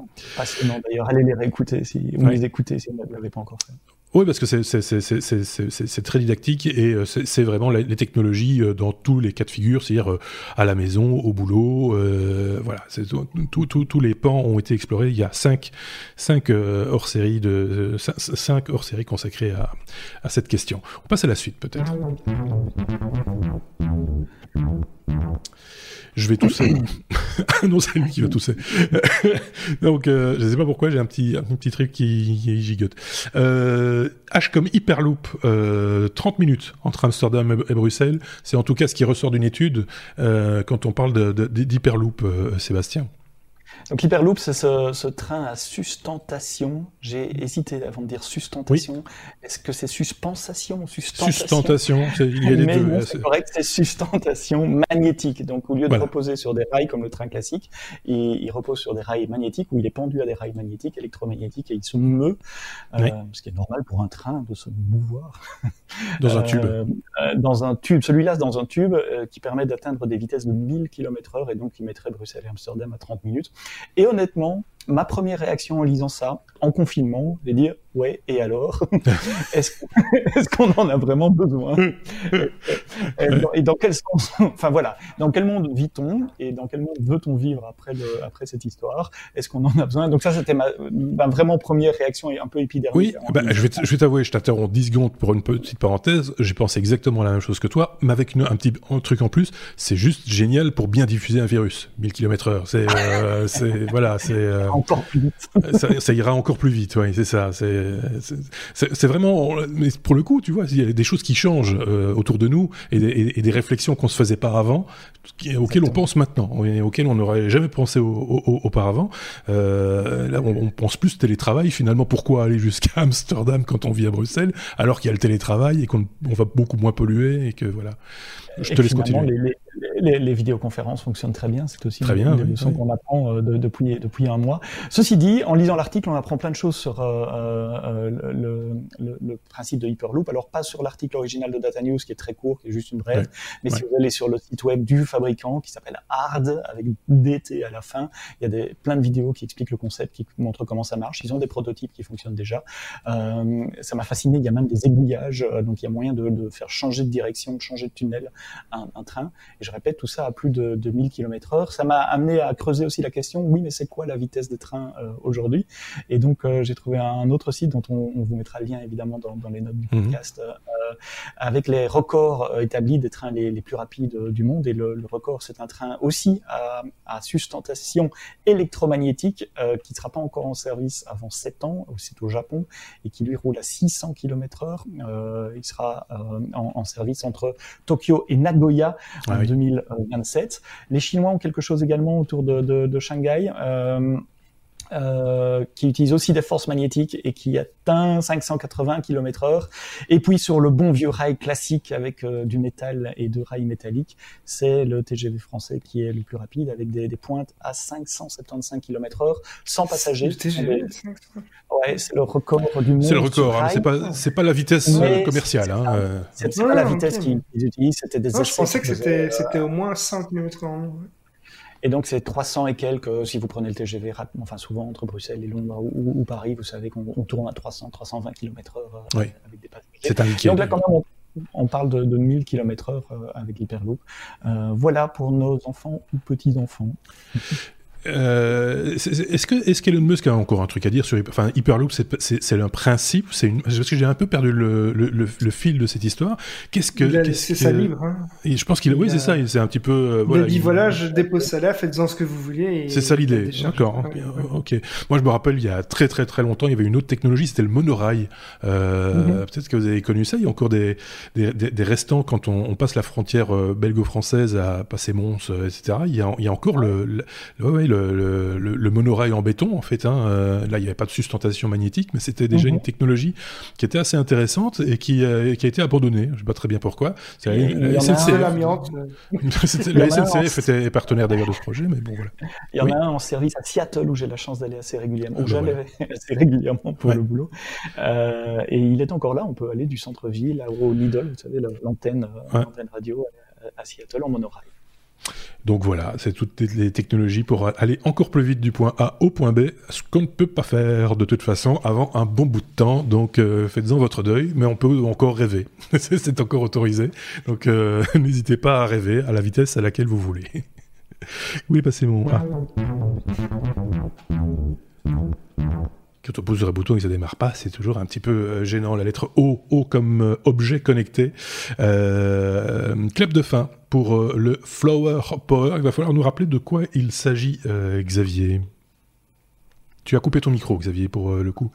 D'ailleurs, allez les réécouter si vous les écoutez si vous ne l'avez pas encore fait. Oui, parce que c'est très didactique et euh, c'est vraiment les technologies euh, dans tous les cas de figure, c'est-à-dire à la maison, au boulot, euh, voilà, tous les pans ont été explorés. Il y a cinq, hors-séries de à, cette question. On passe à la suite peut-être. Je vais tousser. <coughs> non, c'est lui qui va tousser. <laughs> Donc, euh, je sais pas pourquoi, j'ai un petit, un petit truc qui, qui gigote. Euh, H comme Hyperloop, euh, 30 minutes entre Amsterdam et Bruxelles. C'est en tout cas ce qui ressort d'une étude euh, quand on parle d'Hyperloop, euh, Sébastien. Donc l'Hyperloop, c'est ce, ce, train à sustentation. J'ai hésité avant de dire sustentation. Est-ce que c'est suspensation sustentation Sustentation, il y a les Mais deux. non, c'est correct, c'est sustentation magnétique. Donc au lieu de Voilà. reposer sur des rails comme le train classique, il, il repose sur des rails magnétiques où il est pendu à des rails magnétiques, électromagnétiques et il se meut, euh, Oui. ce qui est normal pour un train de se mouvoir. Dans un Euh, tube. euh, dans un tube. Celui-là, dans un tube euh, qui permet d'atteindre des vitesses de 1000 km heure et donc qui mettrait Bruxelles et Amsterdam à 30 minutes. Et honnêtement, ma première réaction en lisant ça, en confinement, c'est de dire, ouais, et alors <laughs> <laughs> Est-ce qu'on en a vraiment besoin? <laughs> Et, dans, et dans quel sens? Enfin voilà, dans quel monde vit-on? Et dans quel monde veut-on vivre après, le, après cette histoire? Est-ce qu'on en a besoin? Donc ça, c'était ma, ma vraiment première réaction et un peu épidermique. Oui, en bah, je vais, t'avouer, je t'interromps 10 secondes pour une petite parenthèse. J'ai pensé exactement la même chose que toi, mais avec une- un petit un truc en plus. C'est juste génial pour bien diffuser un virus. 1000 km heure. C'est, euh, voilà, c'est, euh, Encore plus vite. <laughs> ça, ça ira encore plus vite, oui, c'est ça. C'est, vraiment, mais pour le coup, tu vois, il y a des choses qui changent euh, autour de nous et des, et- et des réflexions qu'on se faisait pas avant, qui- auxquelles on pense maintenant, et auxquelles on n'aurait jamais pensé au- au- au- auparavant. Euh, là, on, on pense plus télétravail. Finalement, pourquoi aller jusqu'à <laughs> Amsterdam quand on vit à Bruxelles, alors qu'il y a le télétravail et qu'on on va beaucoup moins polluer et que voilà. Je te laisse continuer. Les, les, les, vidéoconférences fonctionnent très bien. C'est aussi Très une bien, des oui, qu'on apprend euh, de- depuis, depuis un mois. Ceci dit, en lisant l'article, on apprend plein de choses sur euh, euh, le, le, le principe de Hyperloop. Alors, pas sur l'article original de Data News, qui est très court, qui est juste une brève, Ouais. mais si vous allez sur le site web du fabricant, qui s'appelle Hard, avec DT à la fin, il y a des, plein de vidéos qui expliquent le concept, qui montrent comment ça marche. Ils ont des prototypes qui fonctionnent déjà. Euh, ça m'a fasciné. Il y a même des aiguillages, donc il y a moyen de, de faire changer de direction, de changer de tunnel un, un train. Et je répète, tout ça à plus de, de 1000 km heure. Ça m'a amené à creuser aussi la question, oui, mais c'est quoi la vitesse des trains euh, aujourd'hui? Et donc, euh, j'ai trouvé un autre site dont on, on vous mettra le lien évidemment dans, dans les notes du Mhm. podcast, euh, avec les records euh, établis des trains les, les plus rapides euh, du monde. Et le, le record, c'est un train aussi à, à sustentation électromagnétique euh, qui ne sera pas encore en service avant 7 ans. C'est au Japon et qui lui roule à 600 km heure. Euh, il sera euh, en, en service entre Tokyo et Nagoya en Ah oui. 2027. Les Chinois ont quelque chose également autour de, de, de Shanghai. Euh, euh, qui utilise aussi des forces magnétiques et qui atteint 580 km heure. Et puis sur le bon vieux rail classique avec euh, du métal et de rails métalliques, c'est le TGV français qui est le plus rapide avec des, des pointes à 575 km heure sans passagers. Le TGV, Ouais, c'est le record du monde. C'est le record, hein, c'est pas, c'est pas la vitesse Mais euh, commerciale. c'est Hein, euh. C'est pas la vitesse qu'ils qu'ils utilisent, c'était des Non, je pensais que c'était euh, c'était au moins 100 km en ouais. Et donc c'est 300 et quelques euh, si vous prenez le TGV enfin souvent entre Bruxelles et Londres ou, Paris, vous savez qu'on on tourne à 300, 320 km heure Oui. avec des passagers. C'est indiqué. Donc là quand même on, on parle de, de 1000 km heure avec l'Hyperloop. Euh, voilà pour nos enfants ou petits-enfants. Euh, c'est- c'est- est-ce que est-ce qu'Elon Musk a encore un truc à dire sur enfin Hyperloop c'est c'est c'est un principe c'est une parce que j'ai un peu perdu le, le, le, le fil de cette histoire qu'est-ce que Il a qu'est-ce laissé ça que- libre. Hein. Et je pense qu'il oui Il c'est ça il- c'est un petit peu euh, il voilà a dit il- voilà, je dépose ça là, faites-en ce que vous voulez. c'est ça il l'idée d'accord Ouais, ok, ouais. moi je me rappelle il y a très très très longtemps il y avait une autre technologie c'était le monorail euh, Mhm. peut-être que vous avez connu ça il y a encore des des, des, des restants quand on, on passe la frontière euh, belgo-française à passer Mons etc il y a il y a encore le ouais, le, le, le- le monorail en béton en fait hein, euh, là il n'y avait pas de sustentation magnétique mais c'était déjà Mhm. une technologie qui était assez intéressante et qui, euh, qui a été abandonnée je sais pas très bien pourquoi la- la un- SNCF. <laughs> y la un SNCF était partenaire <laughs> d'ailleurs de ce projet mais bon voilà Il y en Oui. a un en service à Seattle où j'ai la chance d'aller assez régulièrement, où bah j'allais <laughs> assez régulièrement pour Ouais. le boulot. Euh, et il est encore là, on peut aller du centre-ville au Lidl, vous savez, la- l'antenne Ouais. radio à, à Seattle en monorail. Donc voilà, c'est toutes les- technologies pour aller encore plus vite du point A au point B, ce qu'on ne peut pas faire de toute façon avant un bon bout de temps. Donc euh, faites-en votre deuil, mais on peut encore rêver. <laughs> c'est encore autorisé. Donc euh, <laughs> n'hésitez pas à rêver à la vitesse à laquelle vous voulez. <laughs> Est passé mon... Ah, Quand on pousse sur un bouton et que ça démarre pas, c'est toujours un petit peu gênant. La lettre O, O comme objet connecté. club de fin pour le Flower Power. Il va falloir nous rappeler de quoi il s'agit, Xavier. Tu as coupé ton micro, Xavier, pour le coup.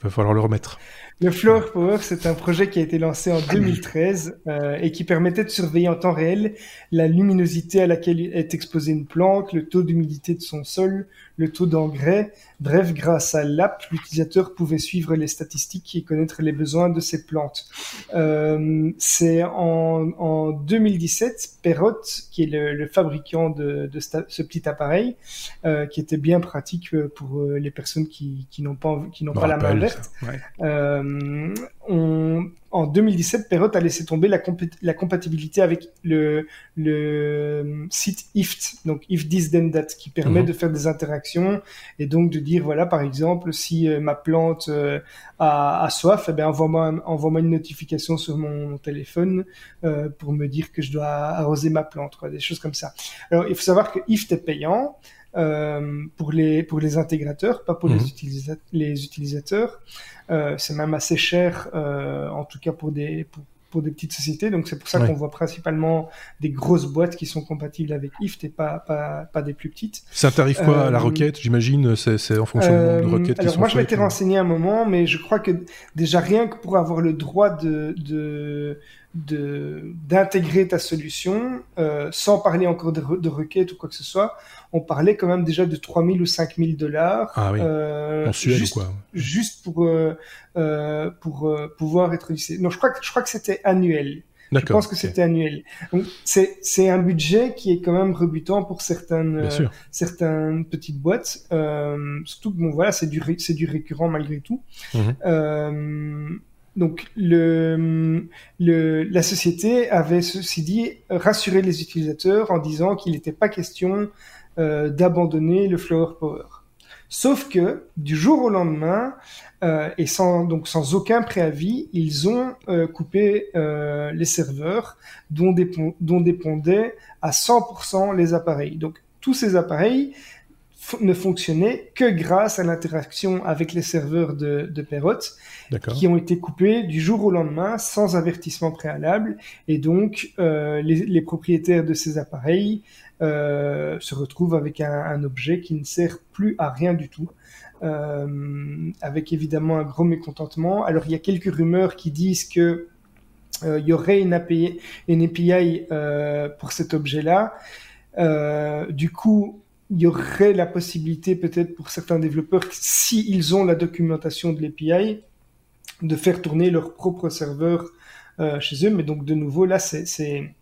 Il va falloir le remettre. Le Flower Power, c'est un projet qui a été lancé en 2013 euh, et qui permettait de surveiller en temps réel la luminosité à laquelle est exposée une plante, le taux d'humidité de son sol, le taux d'engrais. Bref, grâce à l'app, l'utilisateur pouvait suivre les statistiques et connaître les besoins de ses plantes. Euh, c'est en, en, 2017, Perrot, qui est le, le fabricant de, de, ce petit appareil, euh, qui était bien pratique euh, pour euh, les personnes qui, qui n'ont pas, qui n'ont pas la main verte. Euh, on, en 2017, Perrot a laissé tomber la, la compatibilité avec le, le, site IFT, donc If This Then That, qui permet mhm. de faire des interactions et donc de dire voilà par exemple si euh, ma plante euh, a, a, soif, eh bien envoie-moi envoie une notification sur mon, téléphone euh, pour me dire que je dois arroser ma plante, quoi, des choses comme ça. Alors il faut savoir que IFT est payant. Euh, pour les pour les intégrateurs, pas pour les, mhm. les utilisateurs. Euh, c'est même assez cher, euh, en tout cas pour des pour, pour des petites sociétés. Donc c'est pour ça qu'on voit principalement des grosses boîtes qui sont compatibles avec IFT et pas, pas, pas des plus petites. Ça tarif quoi à la requête J'imagine c'est en fonction de requêtes alors moi je m'étais renseigné un moment, mais je crois que déjà rien que pour avoir le droit de, de d'intégrer ta solution euh, sans parler encore de, de requêtes ou quoi que ce soit on parlait quand même déjà de 3000 ou 5000 dollars ah oui. euh, juste, quoi juste pour euh, euh pour euh, pouvoir être lycée non je crois que je crois que c'était annuel je pense que c'était annuel. c'est c'est un budget qui est quand même rebutant pour certaines euh, certaines petites boîtes. Euh, surtout que bon voilà c'est du c'est du récurrent malgré tout. Mhm. Euh, donc la société avait ceci dit rassuré les utilisateurs en disant qu'il n'était pas question euh, d'abandonner le Flower Power. Sauf que du jour au lendemain euh, et sans donc sans aucun préavis, ils ont euh, coupé les serveurs dont, dont dépendaient à 100% les appareils. Donc tous ces appareils ne fonctionnait que grâce à l'interaction avec les serveurs de, de Perrot, qui ont été coupés du jour au lendemain sans avertissement préalable. Et donc, euh, les, les, propriétaires de ces appareils euh, se retrouvent avec un, un, objet qui ne sert plus à rien du tout. Euh, avec évidemment un gros mécontentement. Alors il y a quelques rumeurs qui disent que il y aurait une API, une API pour cet objet-là. Du coup, il y aurait la possibilité peut-être pour certains développeurs, s'ils ils ont la documentation de l'API, de faire tourner leur propre serveur euh, chez eux. Mais donc de nouveau, là, c'est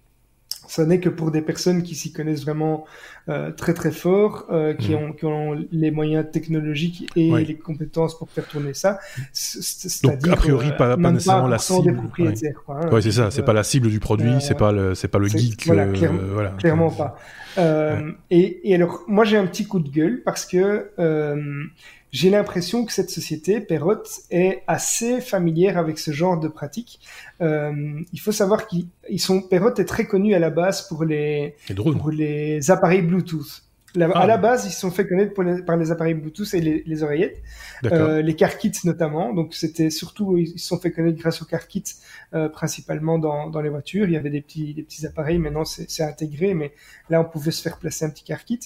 ça n'est que pour des personnes qui s'y connaissent vraiment euh, très très fort, euh, qui, mhm. ont, qui ont les moyens technologiques et les compétences pour faire tourner ça. Donc a priori pas, euh, pas nécessairement la cible. Propriétaires, ouais. Hein. c'est ça. C'est pas la cible du produit, euh, c'est pas le c'est pas le geek. Voilà, voilà clairement pas. Et, et alors moi j'ai un petit coup de gueule parce que j'ai l'impression que cette société, Perrot, est assez familière avec ce genre de pratique. Euh, il faut savoir qu'ils sont, Perrot est très connu à la base pour les, pour les appareils Bluetooth. À ah. la base, ils se sont fait connaître par les appareils Bluetooth et les, oreillettes, euh, les car kits notamment. Donc c'était surtout, ils se sont fait connaître grâce aux car kits, euh, principalement dans, dans les voitures. Il y avait des petits, des petits appareils. Maintenant, c'est intégré, mais là, on pouvait se faire placer un petit car kit.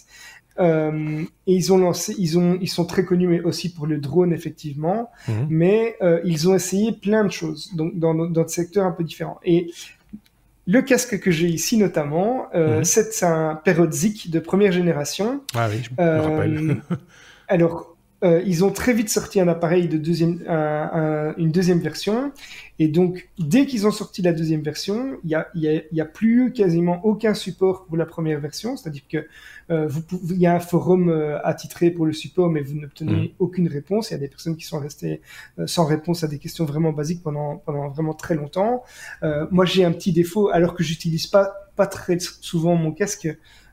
Euh, et ils ont lancé, ils ont, ils sont très connus mais aussi pour le drone effectivement, mhm. mais euh, ils ont essayé plein de choses donc dans, dans des secteurs un peu différents. Et le casque que j'ai ici notamment, euh, mhm. c'est un Perotzik de première génération. Ah oui, je me rappelle. <laughs> alors, ils ont très vite sorti un appareil de deuxième, un, un, une deuxième version. Et donc, dès qu'ils ont sorti la deuxième version, il y a, y, a, y a, plus eu quasiment aucun support pour la première version. C'est-à-dire que euh, vous il y a un forum euh, attitré pour le support, mais vous n'obtenez mmh. aucune réponse. Il y a des personnes qui sont restées euh, sans réponse à des questions vraiment basiques pendant, pendant vraiment très longtemps. Euh, moi, j'ai un petit défaut, alors que j'utilise pas, pas très souvent mon casque.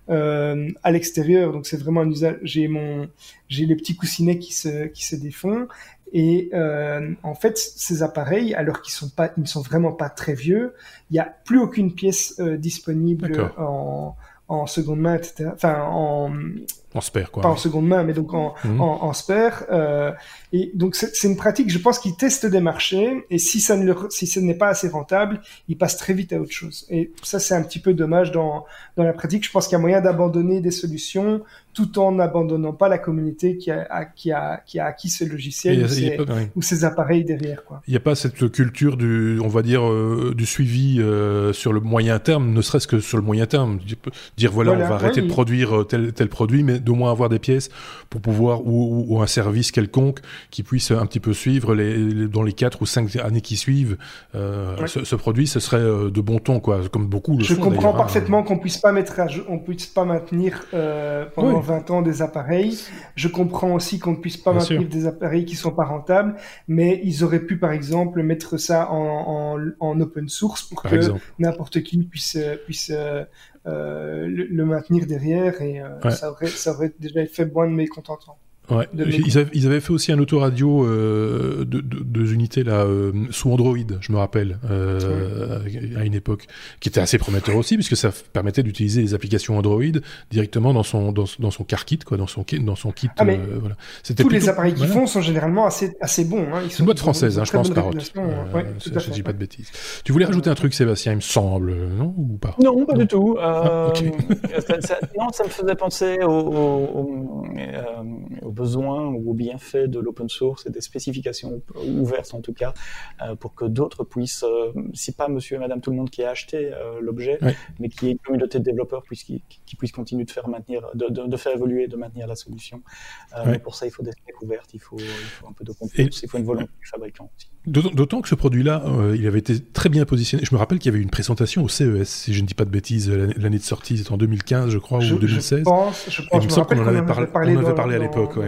Euh, à l'extérieur. Donc c'est vraiment un usage. J'ai mon, j'ai les petits coussinets qui se qui se défont. Et euh, en fait, ces appareils, alors qu'ils sont pas, ils ne sont vraiment pas très vieux, il n'y a plus aucune pièce euh, disponible en, en seconde main, etc. Enfin, en en spare, quoi. Pas en seconde main, mais donc en, mhm. en, en spare. Euh, et donc c'est une pratique, je pense qu'ils testent des marchés, et si ça ne leur, si ce n'est pas assez rentable, ils passent très vite à autre chose. Et ça, c'est un petit peu dommage dans, dans la pratique. Je pense qu'il y a moyen d'abandonner des solutions tout en n'abandonnant pas la communauté qui a, qui a, qui a acquis ce logiciel ou, ces, appareils derrière. Quoi. Il n'y a pas cette culture du, on va dire, euh, du suivi euh, sur le moyen terme, ne serait-ce que sur le moyen terme. Dire voilà, on va arrêter de produire euh, tel, tel produit, mais d'au moins avoir des pièces pour pouvoir, ou, ou, un service quelconque qui puisse un petit peu suivre les, dans les 4 ou 5 années qui suivent ce, ce, produit, ce serait de bon ton, quoi, comme beaucoup le Je comprends hein. parfaitement qu'on puisse pas mettre à, on puisse pas maintenir pendant 20 ans des appareils. Je comprends aussi qu'on ne puisse pas maintenir des appareils qui sont pas rentables, mais ils auraient pu, par exemple, mettre ça en, en, open source pour que n'importe qui puisse, puisse euh, le, maintenir derrière et euh, ça, aurait, ça aurait déjà fait moins de mécontentement. Ouais. Ils, avaient, ils, avaient, fait aussi un autoradio euh, de, de, de, unités là euh, sous Android, je me rappelle, euh, à une époque, qui était assez prometteur aussi, puisque ça permettait d'utiliser les applications Android directement dans son dans, dans, son car kit, quoi, dans son dans son kit. Ah, mais euh, voilà. Tous les appareils qu'ils font sont généralement assez assez bons. Hein. Ils sont une boîte française, hein, je pense, Parrot. Euh, ouais, je dis pas de bêtises. Tu voulais rajouter un truc, Sébastien, il me semble, non ou pas? Non, pas du tout. Ah, ça, ça, non, ça me faisait penser au, au, au besoins ou aux bienfaits de l'open source et des spécifications ouvertes en tout cas, euh, pour que d'autres puissent, euh, si pas monsieur et madame tout le monde qui a acheté euh, l'objet, mais qui est une communauté de développeurs qui, qui puisse continuer de faire maintenir, de, de, faire évoluer, de maintenir la solution. Mais pour ça, il faut des specs ouvertes, il faut, il faut un peu de confiance, il faut une volonté du fabricant aussi. D'autant que ce produit-là, euh, il avait été très bien positionné. Je me rappelle qu'il y avait eu une présentation au CES, si je ne dis pas de bêtises, l'année de sortie, c'était en 2015, je crois, ou 2016. Je pense, je pense, il me semble qu'on en avait, parlé, on avait parlé à l'époque. Ouais.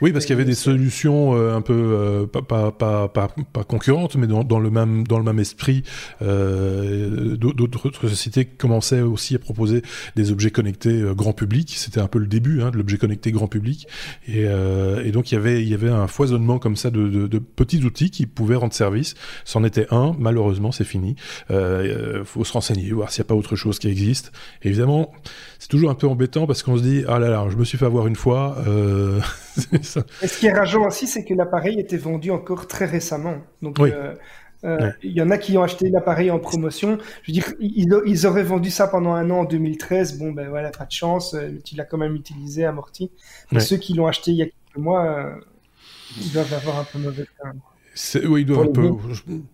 Oui, parce qu'il y avait des solutions euh, un peu euh, pas, pas, pas, pas, pas concurrentes, mais dans, dans, le même dans le même esprit. Euh, D'autres sociétés commençaient aussi à proposer des objets connectés grand public. C'était un peu le début hein, de l'objet connecté grand public, et, et, donc il y avait il y avait un foisonnement comme ça de, de, de petits outils qui pouvait rendre service. C'en était un, malheureusement, c'est fini. Euh, faut se renseigner, voir s'il n'y a pas autre chose qui existe. évidemment, c'est toujours un peu embêtant parce qu'on se dit, ah là là, je me suis fait avoir une fois. Euh... <laughs> Et ce qui est rageant aussi, c'est que l'appareil était vendu encore très récemment. Donc, euh, euh, il y en a qui ont acheté l'appareil en promotion. Je veux dire, ils, auraient vendu ça pendant un an en 2013. Bon, ben voilà, pas de chance. Euh, tu l'as quand même utilisé, amorti. Mais ceux qui l'ont acheté il y a quelques mois, ils doivent avoir un peu mauvais temps. Oui, il doit un peu,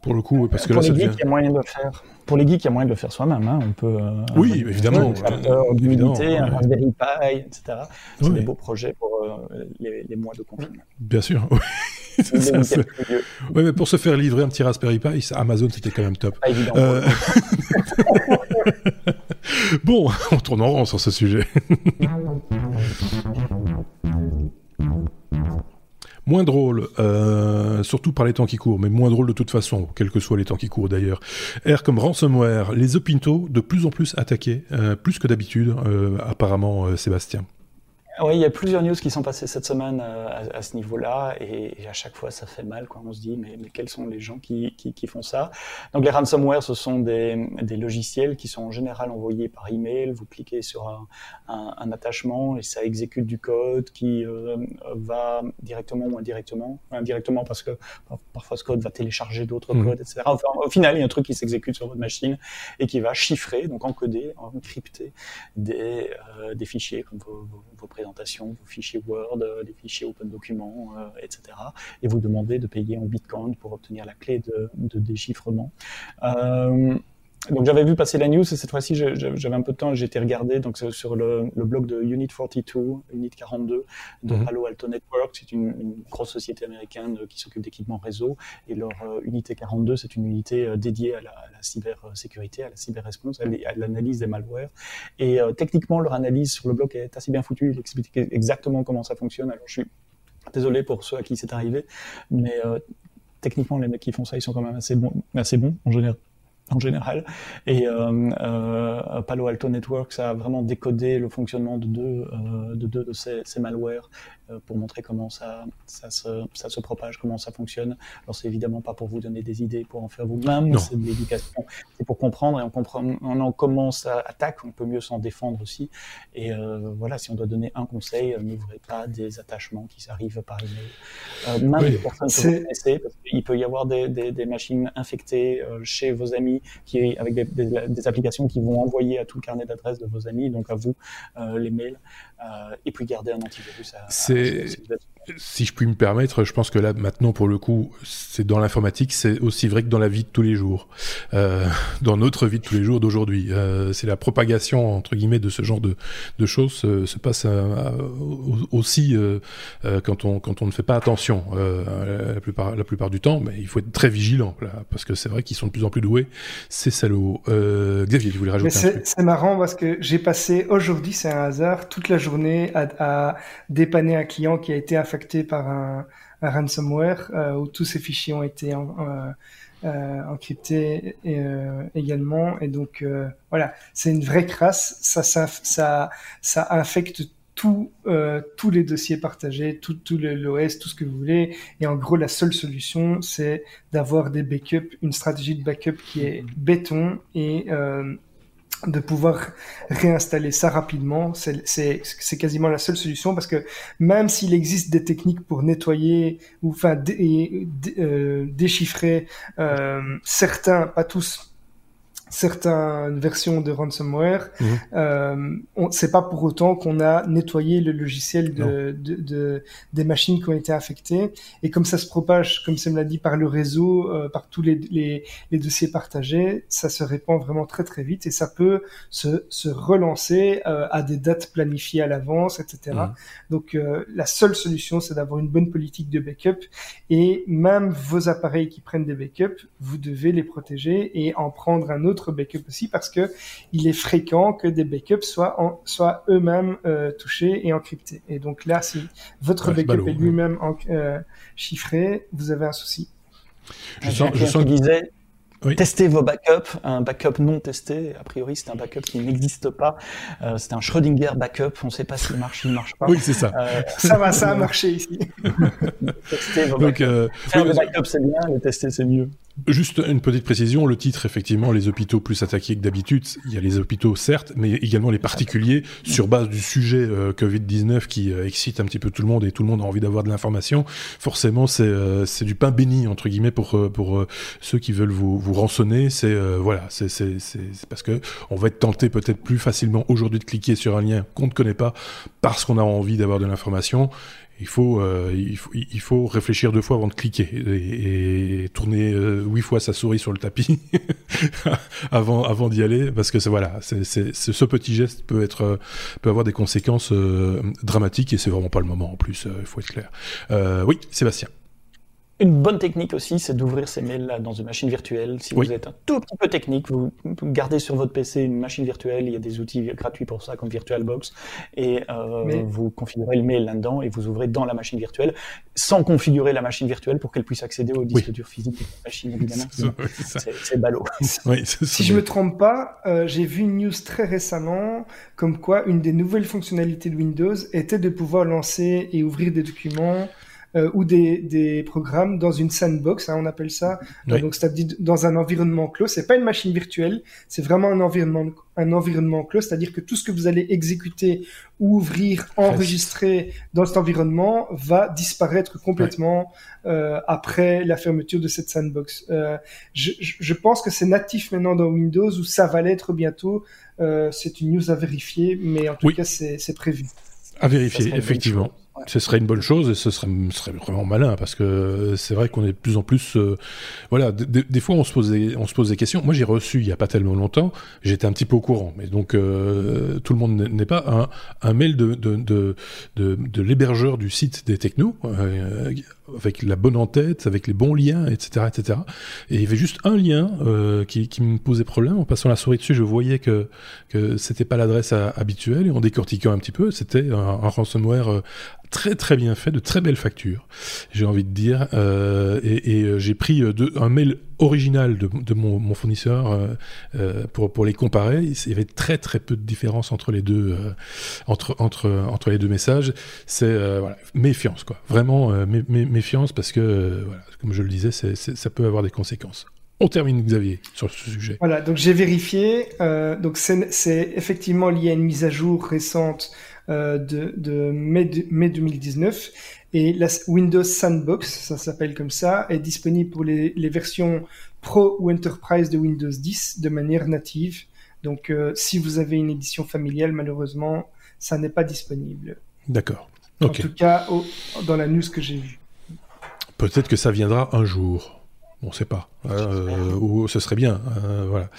pour le coup, parce que pour là, les geeks, il y a moyen de le faire. Pour les geeks, il y a moyen de le faire soi-même. Hein. On peut. Euh, oui, évidemment. Un un Raspberry Pi, etc. C'est des beaux projets pour euh, les, les, mois de confinement. Bien sûr. Oui. <laughs> ça, ça. Ouais, mais pour se faire livrer un petit Raspberry Pi, Amazon, c'était quand même top. Euh... <laughs> bon, on tourne en rond sur ce sujet. <laughs> Moins drôle, euh, surtout par les temps qui courent, mais moins drôle de toute façon, quels que soient les temps qui courent d'ailleurs. R comme ransomware, les Opinto de plus en plus attaqués, euh, plus que d'habitude, euh, apparemment, euh, Sébastien. Oui, il y a plusieurs news qui sont passées cette semaine euh, à, à ce niveau-là, et, et, à chaque fois ça fait mal quand on se dit mais, mais quels sont les gens qui, qui, qui, font ça? Donc les ransomware, ce sont des, des, logiciels qui sont en général envoyés par email. Vous cliquez sur un, un, un attachement et ça exécute du code qui euh, va directement ou indirectement, indirectement parce que parfois ce code va télécharger d'autres mmh. codes, etc. Enfin, au final, il y a un truc qui s'exécute sur votre machine et qui va chiffrer, donc encoder, encrypter des, euh, des fichiers comme vos, vos, vos vos fichiers Word, euh, des fichiers Open Documents, euh, etc. Et vous demandez de payer en Bitcoin pour obtenir la clé de, de déchiffrement. Euh, donc j'avais vu passer la news et cette fois-ci j'avais un peu de temps été regardé donc sur le, le, blog de Unit 42, Unit 42 de mm -hmm. Palo Alto Network, c'est une, une, grosse société américaine qui s'occupe d'équipements réseau. Et leur euh, unité 42 c'est une unité euh, dédiée à la, à la cybersécurité, à la cyberresponse, à l'analyse des malwares. Et euh, techniquement leur analyse sur le blog est assez bien foutue, il explique exactement comment ça fonctionne. Alors je suis désolé pour ceux à qui c'est arrivé, mais euh, techniquement les mecs qui font ça ils sont quand même assez bons, assez bons en général en général. Et euh, euh, Palo Alto Networks a vraiment décodé le fonctionnement de deux, euh, de, ces, malwares pour montrer comment ça, ça, se, ça se propage, comment ça fonctionne. Alors c'est évidemment pas pour vous donner des idées pour en faire vous-même, c'est de l'éducation, c'est pour comprendre et on comprend, on en commence à attaque, on peut mieux s'en défendre aussi. Et euh, voilà, si on doit donner un conseil, n'ouvrez pas des attachements qui arrivent par email. Euh, même oui, des personnes que vous connaissez, parce qu'il peut y avoir des, des, des machines infectées euh, chez vos amis qui, avec des, des, applications qui vont envoyer à tout le carnet d'adresses de vos amis, donc à vous, euh, les mails, euh, et puis garder un antivirus à, à si je puis me permettre, je pense que là maintenant pour le coup, c'est dans l'informatique, c'est aussi vrai que dans la vie de tous les jours, euh, dans notre vie de tous les jours d'aujourd'hui. Euh, c'est la propagation entre guillemets de ce genre de, de choses euh, se passe aussi euh, euh, quand on quand on ne fait pas attention la plupart la plupart du temps. Mais il faut être très vigilant là, parce que c'est vrai qu'ils sont de plus en plus doués. C'est salaud. Xavier, tu voulais rajouter C'est marrant parce que j'ai passé aujourd'hui, c'est un hasard, toute la journée à, à dépanner un client qui a été affecté par un, ransomware euh, où tous ces fichiers ont été euh, euh, encryptés également. Et donc voilà, c'est une vraie crasse. Ça, ça, ça, ça infecte tout, tous les dossiers partagés, tout, tout l'OS, tout ce que vous voulez. Et en gros, la seule solution, c'est d'avoir des backups, une stratégie de backup qui est béton et de pouvoir réinstaller ça rapidement, c'est quasiment la seule solution parce que même s'il existe des techniques pour nettoyer ou enfin euh, déchiffrer euh, certains, pas tous, certaines versions de ransomware, mmh. euh, c'est pas pour autant qu'on a nettoyé le logiciel de, de, de, des machines qui ont été affectées. Et comme ça se propage, comme ça me l'a dit, par le réseau, euh, par tous les, les, les, dossiers partagés, ça se répand vraiment très très vite et ça peut se, se relancer euh, à des dates planifiées à l'avance, etc. Mmh. Donc euh, la seule solution, c'est d'avoir une bonne politique de backup et même vos appareils qui prennent des backups, vous devez les protéger et en prendre un autre backup aussi parce que il est fréquent que des backups soient, en, soient eux-mêmes euh, touchés et encryptés. Et donc là, si votre backup est lui-même euh, chiffré, vous avez un souci. Je sens, je sens... disait, Testez vos backups. Un backup non testé, a priori, c'est un backup qui n'existe pas. Euh, c'est un Schrödinger backup. On ne sait pas s'il marche, s'il ne marche pas. Oui, c'est ça. Euh, <laughs> ça va, ça a marché ici. <laughs> tester vos backups. Euh, Faire des backups, c'est bien. Les tester, c'est mieux. Juste une petite précision, le titre, effectivement, les hôpitaux plus attaqués que d'habitude. Il y a les hôpitaux, certes, mais également les particuliers, sur base du sujet euh, Covid-19 qui euh, excite un petit peu tout le monde et tout le monde a envie d'avoir de l'information. Forcément, c'est euh, du pain béni, entre guillemets, pour, pour ceux qui veulent vous, vous rançonner. C'est voilà, parce que on va être tenté peut-être plus facilement aujourd'hui de cliquer sur un lien qu'on ne connaît pas parce qu'on a envie d'avoir de l'information il faut, euh, il faut, il faut réfléchir deux fois avant de cliquer et, tourner euh, huit fois sa souris sur le tapis <laughs> avant, avant d'y aller, parce que c'est voilà, c'est, ce petit geste peut être, euh, peut avoir des conséquences dramatiques et c'est vraiment pas le moment en plus. Il faut être clair. oui, Sébastien. Une bonne technique aussi, c'est d'ouvrir ces mails-là dans une machine virtuelle. Si vous êtes un tout petit peu technique, vous gardez sur votre PC une machine virtuelle. Il y a des outils gratuits pour ça, comme VirtualBox, et euh, vous configurez le mail là-dedans et vous ouvrez dans la machine virtuelle, sans configurer la machine virtuelle pour qu'elle puisse accéder au disque dur physique de la machine. Évidemment, c'est ballot. si je me trompe pas, euh, j'ai vu une news très récemment comme quoi une des nouvelles fonctionnalités de Windows était de pouvoir lancer et ouvrir des documents euh, ou des, des, programmes dans une sandbox, hein, on appelle ça. Euh, donc, c'est-à-dire dans un environnement clos. C'est pas une machine virtuelle, c'est vraiment un environnement, un environnement clos. C'est-à-dire que tout ce que vous allez exécuter, ouvrir, enregistrer dans cet environnement va disparaître complètement euh, après la fermeture de cette sandbox. Euh, je, je, pense que c'est natif maintenant dans Windows ou ça va l'être bientôt. Euh, c'est une news à vérifier, mais en tout cas, c'est prévu. À vérifier, effectivement. Ce serait une bonne chose et ce serait, serait vraiment malin parce que c'est vrai qu'on est de plus en plus, euh, voilà, des fois on se pose des, on se pose des questions. Moi j'ai reçu il y a pas tellement longtemps, j'étais un petit peu au courant, mais donc euh, tout le monde n'est pas un, un mail de de de, de, l'hébergeur du site des technos euh, avec la bonne en tête, avec les bons liens, etc., etc. Et il y avait juste un lien euh, qui, qui, me posait problème. En passant la souris dessus, je voyais que que c'était pas l'adresse habituelle et en décortiquant un petit peu, c'était un, un ransomware très très bien fait, de très belles factures, j'ai envie de dire. Euh, et, et j'ai pris de, un mail original de, mon, fournisseur pour, les comparer. Il y avait très très peu de différence entre les deux, entre, les deux messages. C'est méfiance, quoi. Vraiment méfiance parce que, comme je le disais, ça peut avoir des conséquences. On termine, Xavier, sur ce sujet. Voilà, donc j'ai vérifié. Euh, donc c'est effectivement lié à une mise à jour récente euh, de, de, mai, mai 2019. Et la Windows Sandbox, ça s'appelle comme ça, est disponible pour les, les, versions Pro ou Enterprise de Windows 10 de manière native. Donc euh, si vous avez une édition familiale, malheureusement, ça n'est pas disponible. D'accord. En tout cas, dans la news que j'ai vue. Peut-être que ça viendra un jour. On ne sait pas. Euh, ou ce serait bien. Euh, voilà.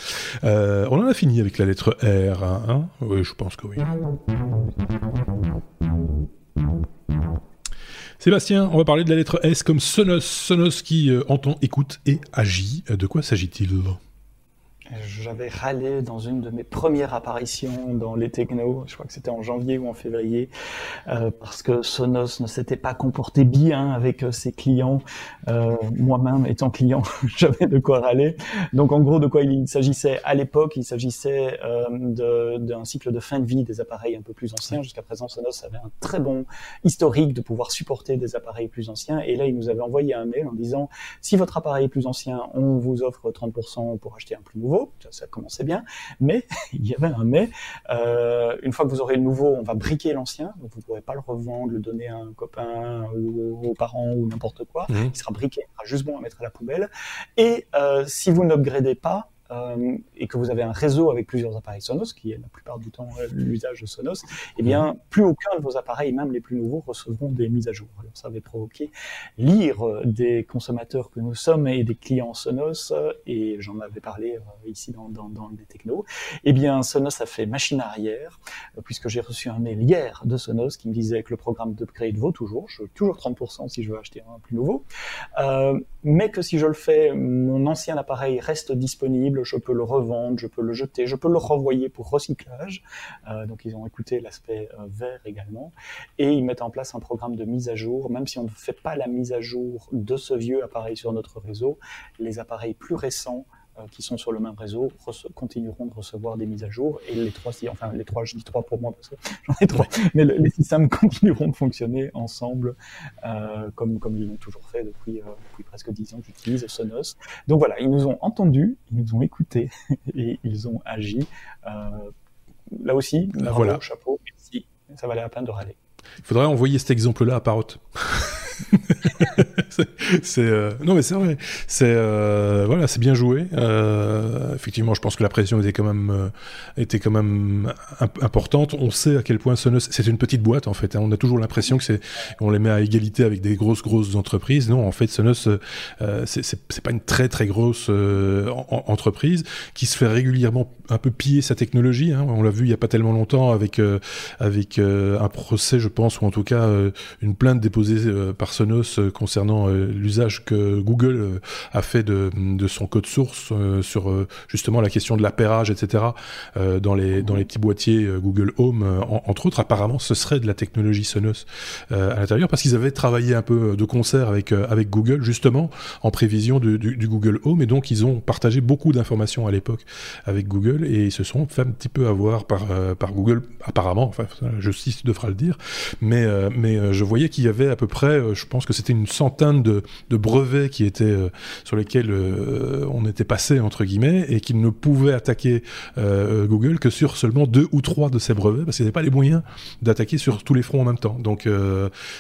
Euh, on en a fini avec la lettre R. Hein, hein oui, je pense que oui. Sébastien, on va parler de la lettre S comme Sonos. Sonos qui entend, écoute et agit. De quoi s'agit-il? J'avais râlé dans une de mes premières apparitions dans les technos, je crois que c'était en janvier ou en février, euh, parce que Sonos ne s'était pas comporté bien avec euh, ses clients. Euh, Moi-même, étant client, <laughs> j'avais de quoi râler. Donc en gros, de quoi il s'agissait à l'époque Il s'agissait euh, d'un cycle de fin de vie des appareils un peu plus anciens. Jusqu'à présent, Sonos avait un très bon historique de pouvoir supporter des appareils plus anciens. Et là, il nous avait envoyé un mail en disant, si votre appareil est plus ancien, on vous offre 30% pour acheter un plus nouveau ça, commençait bien, mais <laughs> il y avait un mais. Euh, une fois que vous aurez le nouveau, on va briquer l'ancien, donc vous ne pourrez pas le revendre, le donner à un copain ou aux parents ou n'importe quoi. Mmh. Il sera briqué, il sera juste bon à mettre à la poubelle. Et euh, si vous n'upgradez pas, euh, et que vous avez un réseau avec plusieurs appareils Sonos, qui est la plupart du temps euh, l'usage de Sonos, eh bien, mhm. plus aucun de vos appareils, même les plus nouveaux, recevront des mises à jour. Alors, ça avait provoqué lire euh, des consommateurs que nous sommes et des clients Sonos, et j'en avais parlé ici dans, dans, dans des technos. Eh bien, Sonos a fait machine arrière, puisque j'ai reçu un mail hier de Sonos qui me disait que le programme d'upgrade vaut toujours, je toujours 30% si je veux acheter un plus nouveau, euh, mais que si je le fais, mon ancien appareil reste disponible je peux le revendre, je peux le jeter, je peux le renvoyer pour recyclage. Euh, donc ils ont écouté l'aspect euh, vert également. Et ils mettent en place un programme de mise à jour. Même si on ne fait pas la mise à jour de ce vieux appareil sur notre réseau, les appareils plus récents qui sont sur le même réseau continueront de recevoir des mises à jour et les trois, enfin les trois, je dis trois pour moi parce que <laughs> j'en ai trois, mais les systèmes <laughs> continueront de fonctionner ensemble euh, comme comme ils l'ont toujours fait depuis, euh, depuis presque dix ans qu'ils utilisent Sonos. Donc voilà, ils nous ont entendus, ils nous ont écoutés <laughs> et ils ont agi. Euh, là aussi, voilà. chapeau, merci, ça valait la peine de râler. Il faudrait envoyer cet exemple-là à Parrot. <laughs> c'est euh, non mais c'est vrai c'est euh, voilà c'est bien joué euh, effectivement je pense que la pression était quand même était quand même importante on sait à quel point Sonos c'est une petite boîte en fait hein. on a toujours l'impression que c'est on les met à égalité avec des grosses grosses entreprises non en fait Sonos c'est pas une très très grosse entreprise qui se fait régulièrement un peu piller sa technologie hein. on l'a vu il y a pas tellement longtemps avec avec un procès je pense ou en tout cas une plainte déposée par Sonos concernant euh, l'usage que Google euh, a fait de, de son code source euh, sur justement la question de l'appairage, etc. dans les dans les petits boîtiers Google Home, entre autres. Apparemment, ce serait de la technologie Sonos à l'intérieur parce qu'ils avaient travaillé un peu de concert avec avec Google justement en prévision du, Google Home et donc ils ont partagé beaucoup d'informations à l'époque avec Google et ils se sont fait un petit peu avoir par par Google apparemment. Enfin, justice devra le dire, mais mais je voyais qu'il y avait à peu près, je pense que c'était une centaine de, brevets qui étaient euh, sur lesquels euh, on était passé entre guillemets et qu'ils ne pouvaient attaquer euh, Google que sur seulement deux ou trois de ces brevets parce qu'ils n'avaient pas les moyens d'attaquer sur tous les fronts en même temps. Donc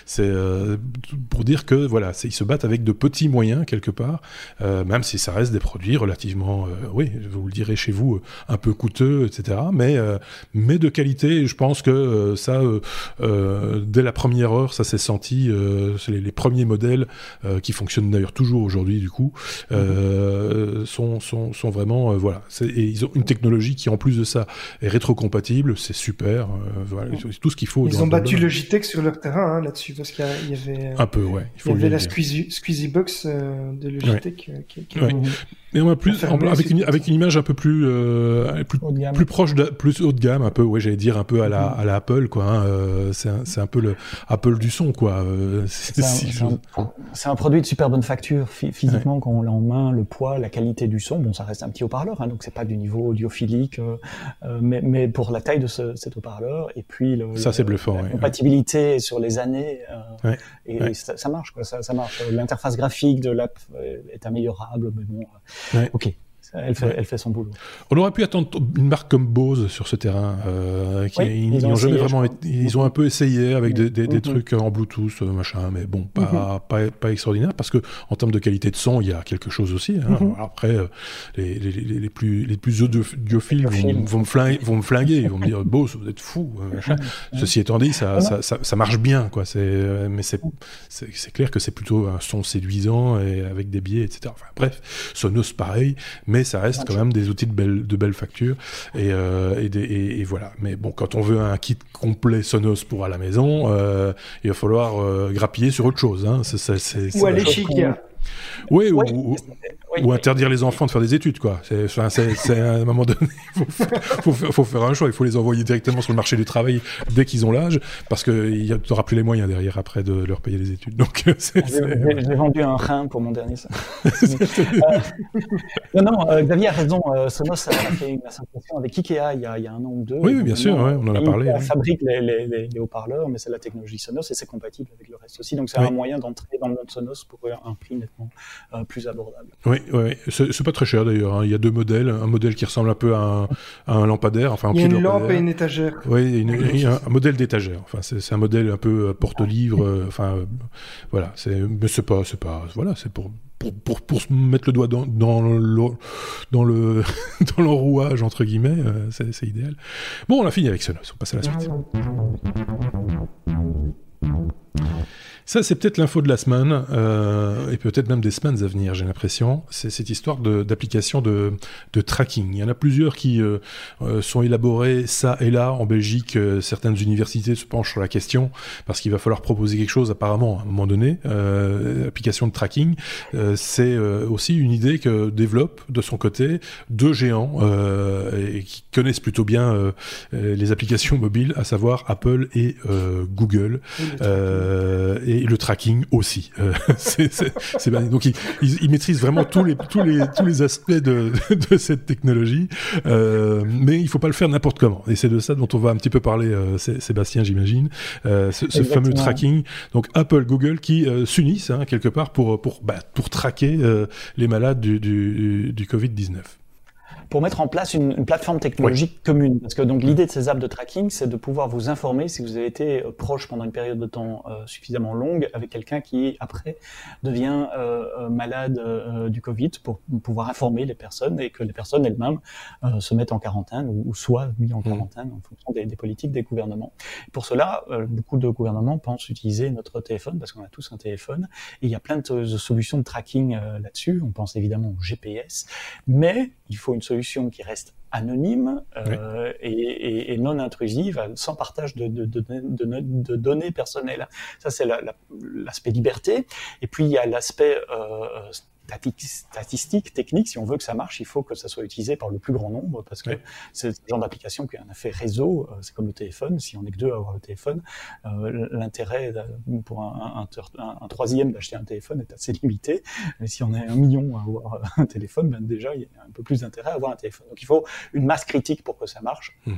c'est pour dire que voilà, ils se battent avec de petits moyens quelque part, même si ça reste des produits relativement, oui, vous le direz chez vous, un peu coûteux, etc. Mais mais de qualité. je pense que ça, dès la première heure, ça s'est senti. C'est les, les, premiers modèles euh, qui fonctionnent d'ailleurs toujours aujourd'hui du coup, euh, sont, sont, sont, vraiment euh, voilà. Et ils ont une technologie qui en plus de ça est rétrocompatible, c'est super. voilà, tout ce qu'il faut. Ils ont battu Logitech sur leur terrain hein, là-dessus parce qu'il y, avait un peu ouais. Il, faut y avait la Squeezie Box de Logitech. Qui, qui... Et on a plus, avec, une, avec une image un peu plus, euh, plus, plus, proche, de, plus haut de gamme, un peu, ouais, j'allais dire un peu à la, mm-hmm. à la Apple, quoi. Hein, euh, c'est un, un, peu le Apple du son, quoi. Euh, <laughs> c'est un, un, produit de super bonne facture, physiquement, quand on l'a en main, le poids, la qualité du son. Bon, ça reste un petit haut-parleur, hein, donc c'est pas du niveau audiophilique, euh, mais, mais pour la taille de ce, cet haut-parleur, et puis le, ça c'est bluffant, la compatibilité sur les années, et, ça, ça, marche, quoi. Ça, ça marche. L'interface graphique de l'app est améliorable, mais bon. Ouais. Ok. Elle fait, elle fait, son boulot. On aurait pu attendre une marque comme Bose sur ce terrain. Euh, qui, ils, ont, jamais vraiment, ils ont un peu essayé avec des, des, des, mm-hmm. trucs en Bluetooth, euh, machin, mais bon, pas, mm-hmm. pas, pas, extraordinaire parce que en termes de qualité de son, il y a quelque chose aussi. Hein. Mm-hmm. Après, euh, les, les, les, plus les plus audiophiles vont, vont, me flinguer, vont me flinguer, ils vont me dire <laughs> Bose, vous êtes fou. Machin. Ceci étant dit, ça, ça, ça, ça, marche bien, quoi. C'est, mais c'est, clair que c'est plutôt un son séduisant et avec des biais, etc. Enfin, bref, Sonos pareil, mais ça reste quand même des outils de belle, de belle facture. Et, euh, et, des, et, voilà. Mais bon, quand on veut un kit complet Sonos pour à la maison, euh, il va falloir euh, grappiller sur autre chose. Hein. C'est, Ou aller chez Ikea. Oui, ou, interdire les enfants de faire des études, quoi. C'est, à un moment donné, il <laughs> faut, faut, faire un choix. Il faut les envoyer directement sur le marché du travail dès qu'ils ont l'âge, parce qu'il n'y aura plus les moyens derrière après de leur payer les études. Donc, j'ai vendu un rein pour mon dernier. <laughs> euh, non, non, euh, Xavier a raison. Euh, Sonos a fait une association avec Ikea il y, a, il y a un an ou deux. Oui, oui bien sûr, on en a parlé. On fabrique les, les, les, haut-parleurs, mais c'est la technologie Sonos et c'est compatible avec le reste aussi. Donc, c'est un moyen d'entrer dans le monde Sonos pour un prix nettement euh, plus abordable. Oui, oui. c'est pas très cher d'ailleurs. Hein. Il y a deux modèles. Un modèle qui ressemble un peu à un, lampadaire. Enfin, un il y a une lampe et une étagère. Oui, un, un, modèle d'étagère. Enfin, c'est un modèle un peu euh, porte-livre. Euh, enfin, voilà. Mais c'est pas, c'est pas, voilà, c'est pour pour, pour, pour, mettre le doigt dans, dans le dans le <laughs> dans l'enrouage entre guillemets, c'est idéal. Bon, on a fini avec cela. On passe à la suite. Ça, c'est peut-être l'info de la semaine, euh, et peut-être même des semaines à venir, j'ai l'impression. C'est cette histoire d'application de, de, tracking. Il y en a plusieurs qui euh, euh, sont élaborées ça et là. En Belgique, euh, certaines universités se penchent sur la question, parce qu'il va falloir proposer quelque chose apparemment à un moment donné. Euh, application de tracking, c'est aussi une idée que développent de son côté deux géants et qui connaissent plutôt bien les applications mobiles, à savoir Apple et Google. et et le tracking aussi. Euh, <laughs> c'est donc ils, ils, maîtrisent vraiment tous les tous les tous les aspects de, <laughs> de cette technologie, euh, mais il faut pas le faire n'importe comment. Et c'est de ça dont on va un petit peu parler, euh, Sébastien, j'imagine, ce, ce fameux tracking. Donc Apple, Google qui s'unissent hein, quelque part pour pour bah, pour traquer les malades du, du, du Covid 19 pour mettre en place une, une plateforme technologique commune. Parce que donc l'idée de ces apps de tracking, c'est de pouvoir vous informer si vous avez été euh, proche pendant une période de temps euh, suffisamment longue avec quelqu'un qui après devient euh, euh malade du Covid pour pouvoir informer les personnes et que les personnes elles-mêmes se mettent en quarantaine ou, ou soient mis en mmh. quarantaine en fonction des, des, politiques des gouvernements. Pour cela, beaucoup de gouvernements pensent utiliser notre téléphone parce qu'on a tous un téléphone et il y a plein de, de solutions de tracking là-dessus. On pense évidemment au GPS, mais il faut une solution qui reste anonyme euh, et, et, et, non intrusive, sans partage de, de, de, de données personnelles. Ça, c'est l'aspect la, liberté. Et puis, il y a l'aspect euh, statistique, technique, si on veut que ça marche, il faut que ça soit utilisé par le plus grand nombre, parce que c'est ce genre d'application qui a un effet réseau, euh, c'est comme le téléphone, si on est que deux à avoir le téléphone, euh, l'intérêt pour un, un, un, troisième d'acheter un téléphone est assez limité, mais si on est un million à avoir un téléphone, ben déjà il y a un peu plus d'intérêt à avoir un téléphone. Donc il faut une masse critique pour que ça marche. Mmh.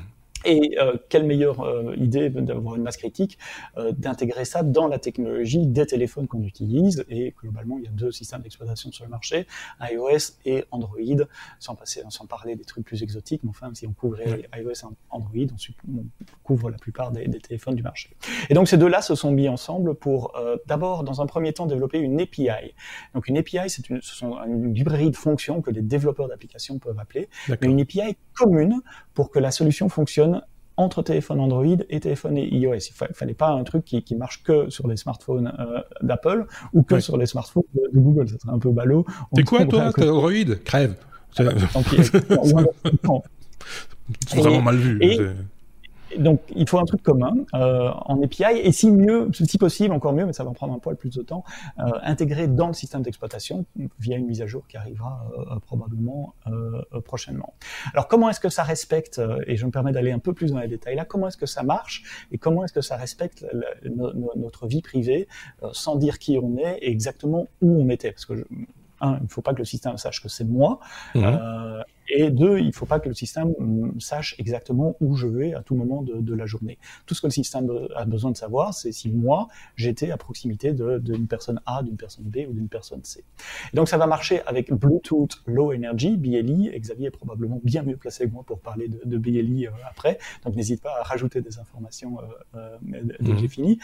Et euh, quelle meilleure euh, idée d'avoir une masse critique, euh, d'intégrer ça dans la technologie des téléphones qu'on utilise. Et globalement, il y a deux systèmes d'exploitation sur le marché, iOS et Android, sans, passer, sans parler des trucs plus exotiques. Mais enfin, si on couvrait iOS et Android, on, on couvre la plupart des, des, téléphones du marché. Et donc ces deux-là se sont mis ensemble pour euh, d'abord, dans un premier temps, développer une API. Donc une API, c'est une, ce sont une librairie de fonctions que les développeurs d'applications peuvent appeler, mais une API commune pour que la solution fonctionne entre téléphone Android et téléphone iOS. Il ne fallait pas un truc qui, qui, marche que sur les smartphones euh, d'Apple ou que sur les smartphones de, Google. Ça serait un peu ballot. T'es quoi toi T'es <laughs> Android? Crève. <laughs> C'est vraiment mal vu. Et, donc, il faut un truc commun euh, en API et si mieux, si possible, encore mieux, mais ça va prendre un poil plus de temps, euh, intégré dans le système d'exploitation via une mise à jour qui arrivera euh, probablement euh, prochainement. Alors, comment est-ce que ça respecte, et je me permets d'aller un peu plus dans les détails là, comment est-ce que ça marche et comment est-ce que ça respecte notre vie privée sans dire qui on est et exactement où on était? Parce que, un, il ne faut pas que le système sache que c'est moi. Mmh. Et deux, il ne faut pas que le système mm, sache exactement où je vais à tout moment de, de la journée. Tout ce que le système a besoin de savoir, c'est si moi, j'étais à proximité d'une personne A, d'une personne B ou d'une personne C. Et donc ça va marcher avec Bluetooth Low Energy, BLE. Et Xavier est probablement bien mieux placé que moi pour parler de, de BLE euh, après. Donc n'hésite pas à rajouter des informations euh, euh, dès que j'ai mhm. fini.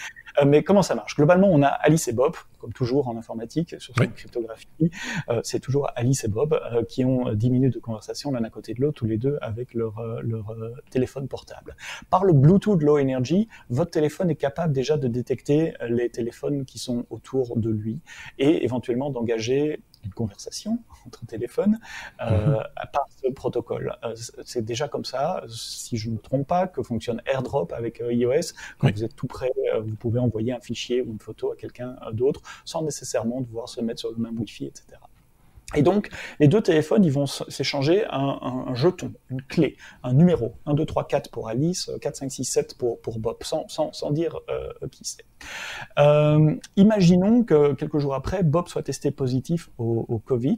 Mais comment ça marche? Globalement, on a Alice et Bob, comme toujours en informatique, sur cette cryptographie. c'est toujours Alice et Bob qui ont 10 minutes de conversation l'un à côté de l'autre, tous les deux avec leur, euh, leur euh, téléphone portable. Par le Bluetooth Low Energy, votre téléphone est capable déjà de détecter les téléphones qui sont autour de lui et éventuellement d'engager une conversation <laughs> entre téléphones euh, mhm. par ce protocole. c'est déjà comme ça, si je ne me trompe pas, que fonctionne AirDrop avec iOS. Quand vous êtes tout près, vous pouvez envoyer un fichier ou une photo à quelqu'un d'autre sans nécessairement devoir se mettre sur le même Wi-Fi, etc. Et donc, les deux téléphones, ils vont s'échanger un, jeton, une clé, un numéro, 1, 2, 3, 4 pour Alice, 4, 5, 6, 7 pour, pour Bob, sans, sans, sans dire euh, qui c'est. Euh, imaginons que quelques jours après, Bob soit testé positif au, au Covid.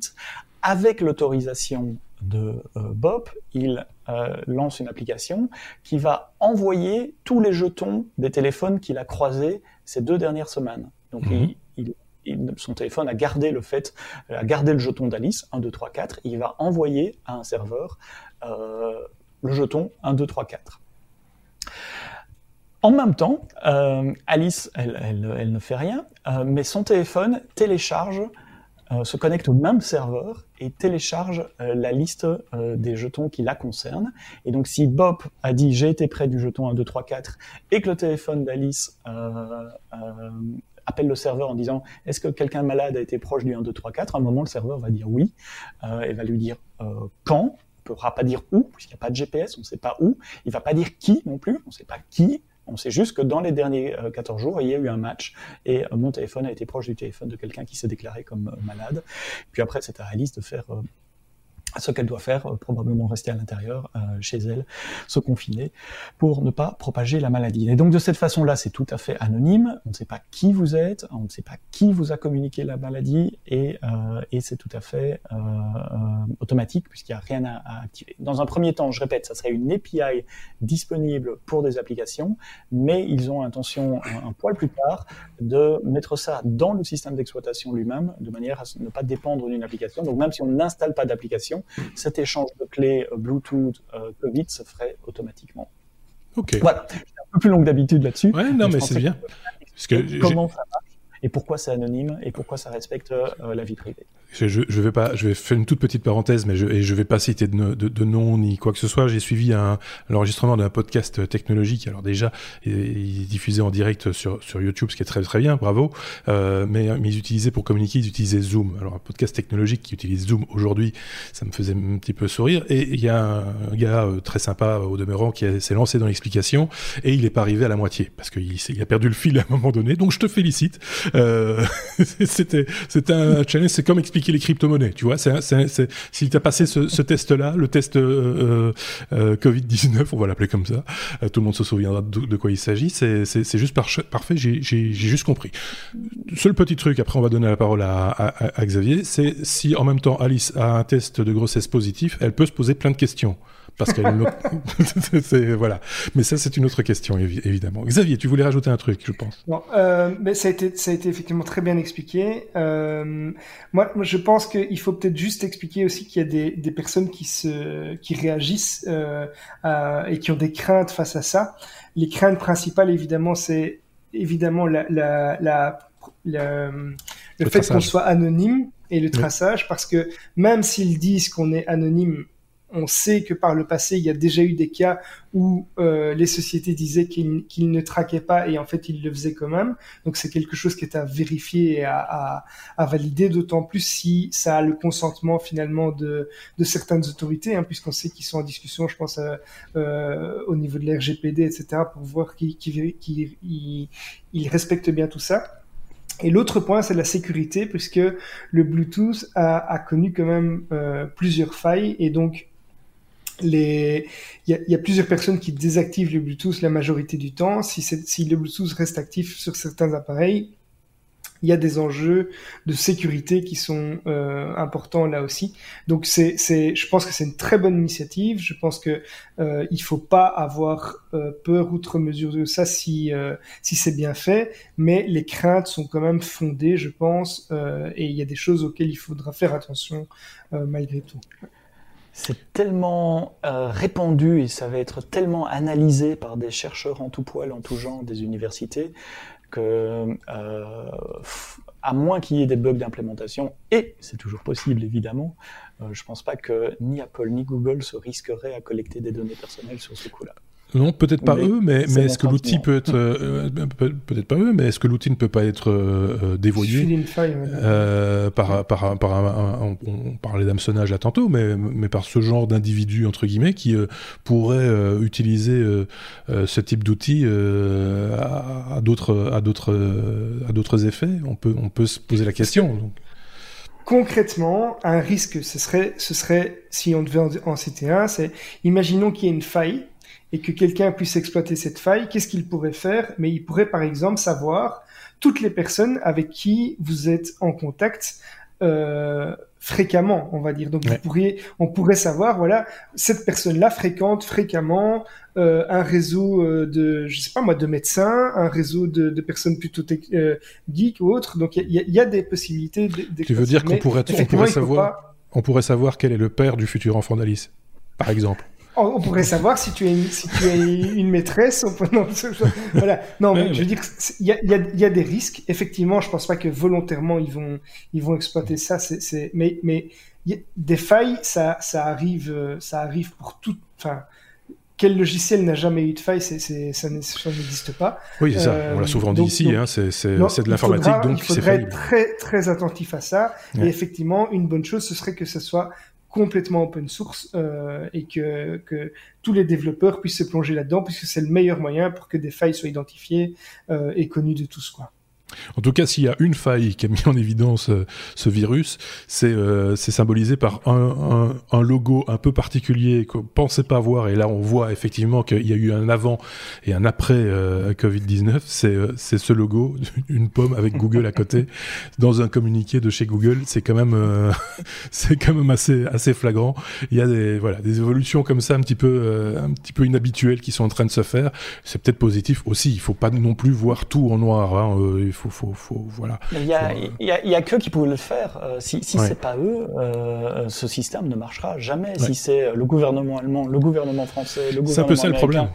Avec l'autorisation de euh, Bob, il euh, lance une application qui va envoyer tous les jetons des téléphones qu'il a croisés ces deux dernières semaines. Donc, mmh. il, il son téléphone a gardé le fait, a gardé le jeton d'Alice, 1, 2, 3, 4, et il va envoyer à un serveur euh, le jeton 1, 2, 3, 4. En même temps, euh, Alice, elle, ne fait rien, euh, mais son téléphone télécharge, se connecte au même serveur et télécharge la liste des jetons qui la concernent. Et donc, si Bob a dit j'ai été près du jeton 1, 2, 3, 4 et que le téléphone d'Alice appelle le serveur en disant est-ce que quelqu'un malade a été proche du 1, 2, 3, 4 À un moment, le serveur va dire oui euh, et va lui dire euh, quand. Il ne pourra pas dire où, puisqu'il n'y a pas de GPS, on ne sait pas où. Il ne va pas dire qui non plus, on ne sait pas qui. On sait juste que dans les derniers 14 euh, jours, il y a eu un match et mon téléphone a été proche du téléphone de quelqu'un qui s'est déclaré comme malade. Puis après, c'est à Alice de faire ce qu'elle doit faire, euh, probablement rester à l'intérieur, euh, chez elle, se confiner, pour ne pas propager la maladie. Et donc de cette façon-là, c'est tout à fait anonyme, on ne sait pas qui vous êtes, on ne sait pas qui vous a communiqué la maladie, et, euh, c'est tout à fait automatique, puisqu'il n'y a rien à, à, activer. Dans un premier temps, je répète, ça serait une API disponible pour des applications, mais ils ont intention, un, un poil plus tard, de mettre ça dans le système d'exploitation lui-même, de manière à ne pas dépendre d'une application. Donc même si on n'installe pas d'application, cet échange de clés euh, Bluetooth euh, Covid se ferait automatiquement. Ok. Voilà, un peu plus long que d'habitude là-dessus. Ouais, non, mais c'est bien. Parce que comment ça marche et pourquoi c'est anonyme et pourquoi ça respecte euh, la vie privée? Je, vais pas, je vais faire une toute petite parenthèse, mais je, et je vais pas citer de, de, de nom ni quoi que ce soit. J'ai suivi un, l'enregistrement d'un podcast technologique. Alors déjà, il est diffusé en direct sur, sur YouTube, ce qui est très très bien, bravo. Euh, mais, mais ils utilisaient pour communiquer, ils utilisaient Zoom. Alors un podcast technologique qui utilise Zoom aujourd'hui, ça me faisait un petit peu sourire. Et il y a un, gars euh, très sympa au demeurant qui s'est lancé dans l'explication et il est pas arrivé à la moitié parce qu'il il a perdu le fil à un moment donné. Donc je te félicite. Euh, <laughs> c'était c'était un challenge. C'est comme expliquer les crypto-monnaies, tu vois. C'est, c'est, si tu as passé ce, ce test-là, le test euh, euh, Covid-19, on va l'appeler comme ça, euh, tout le monde se souviendra de, quoi il s'agit, c'est, juste parfait, j'ai juste compris. Seul petit truc, après on va donner la parole à, à, à Xavier, c'est si en même temps Alice a un test de grossesse positif, elle peut se poser plein de questions parce qu'elle <laughs> voilà. Mais ça, c'est une autre question, évidemment. Xavier, tu voulais rajouter un truc, je pense. Non, euh, mais ça a été, ça a été effectivement très bien expliqué. Euh, moi, je pense qu'il faut peut-être juste expliquer aussi qu'il y a des, des, personnes qui se, qui réagissent euh, et qui ont des craintes face à ça. Les craintes principales, évidemment, c'est évidemment la, la, la, le, fait qu'on soit anonyme et le traçage, parce que même s'ils disent qu'on est anonyme on sait que par le passé, il y a déjà eu des cas où euh, les sociétés disaient qu'ils ne traquaient pas et en fait ils le faisaient quand même. Donc c'est quelque chose qui est à vérifier et à, valider, d'autant plus si ça a le consentement finalement de, certaines autorités, hein, puisqu'on sait qu'ils sont en discussion, je pense, euh, euh, au niveau de l'RGPD, etc., pour voir qu'ils respectent bien tout ça. Et l'autre point, c'est la sécurité, puisque le Bluetooth a, connu quand même plusieurs failles, et donc les, il y, a, plusieurs personnes qui désactivent le Bluetooth la majorité du temps. Si, si le Bluetooth reste actif sur certains appareils, il y a des enjeux de sécurité qui sont euh, importants là aussi. Donc c'est, c'est, je pense que c'est une très bonne initiative. Je pense que euh, il faut pas avoir euh, peur outre mesure de ça si euh, si c'est bien fait, mais les craintes sont quand même fondées, je pense, euh, et il y a des choses auxquelles il faudra faire attention malgré tout c'est tellement euh, répandu et ça va être tellement analysé par des chercheurs en tout poil, en tout genre, des universités, que euh, à moins qu'il y ait des bugs d'implémentation, et c'est toujours possible évidemment, euh, je pense pas que ni Apple ni Google se risqueraient à collecter des données personnelles sur ce coup-là. Non, peut-être pas eux, mais, mais est-ce que l'outil peut être euh, euh, peut-être pas eux, mais est-ce que l'outil ne peut pas être euh, dévoyé? Euh, par par par un, on, parlait d'hameçonnage là tantôt, mais mais par ce genre d'individu entre guillemets qui pourrait utiliser ce type d'outil à d'autres à d'autres à d'autres effets? On peut on peut se poser la question. Donc. Concrètement, un risque, ce serait ce serait si on devait en, en citer un, c'est imaginons qu'il y ait une faille et que quelqu'un puisse exploiter cette faille, qu'est-ce qu'il pourrait faire? Mais il pourrait par exemple savoir toutes les personnes avec qui vous êtes en contact euh, fréquemment, on va dire. Donc vous pourriez, on pourrait savoir, voilà, cette personne-là fréquente fréquemment euh, un réseau euh, de, je sais pas moi, de médecins, un réseau de, de personnes plutôt euh, geeks ou autres. Donc il y, y, a des possibilités. Tu veux dire qu'on pourrait, on pourrait savoir, on pourrait savoir quel est le père du futur enfant d'Alice, par exemple on pourrait savoir si tu es une, si tu es une maîtresse. Non, voilà. Non, mais je veux dire, il y a, y, a, y a, des risques. Effectivement, je pense pas que volontairement ils vont, ils vont exploiter ça. C'est, mais, mais des failles, ça, ça arrive, ça arrive pour tout. Enfin, quel logiciel n'a jamais eu de faille c'est, ça, n'existe pas. Oui, c'est ça. On l'a euh, souvent dit ici. Hein, c'est, de l'informatique, donc il faudrait être très, très attentif à ça. Et effectivement, une bonne chose, ce serait que ce soit complètement open source euh, et que, tous les développeurs puissent se plonger là-dedans puisque c'est le meilleur moyen pour que des failles soient identifiées euh, et connues de tous quoi. En tout cas, s'il y a une faille qui a mis en évidence euh, ce virus, c'est euh, symbolisé par un, un, un, logo un peu particulier qu'on pensait pas voir. Et là, on voit effectivement qu'il y a eu un avant et un après euh, Covid-19. C'est euh, c'est ce logo, <laughs> une pomme avec Google à côté, dans un communiqué de chez Google. C'est quand même <laughs> c'est quand même assez assez flagrant. Il y a des voilà des évolutions comme ça un petit peu un petit peu inhabituelles qui sont en train de se faire. C'est peut-être positif aussi. Il faut pas non plus voir tout en noir. Hein faut, faut, faut voilà. Il y a, il y a, il y a que qui pouvaient le faire. Euh, si si c'est pas eux, euh, ce système ne marchera jamais. Si c'est le gouvernement allemand, le gouvernement français, le gouvernement ça le problème.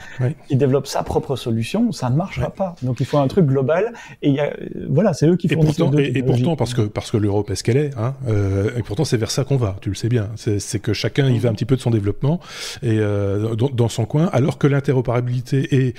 qui développe sa propre solution, ça ne marchera pas. Donc il faut un truc global. Et il y a, voilà, c'est eux qui font. Et pourtant, et, pourtant parce que parce que l'Europe est ce qu'elle est, hein, euh, et pourtant c'est vers ça qu'on va. Tu le sais bien. C'est que chacun y va un petit peu de son développement et euh, dans, dans, son coin, alors que l'interopérabilité et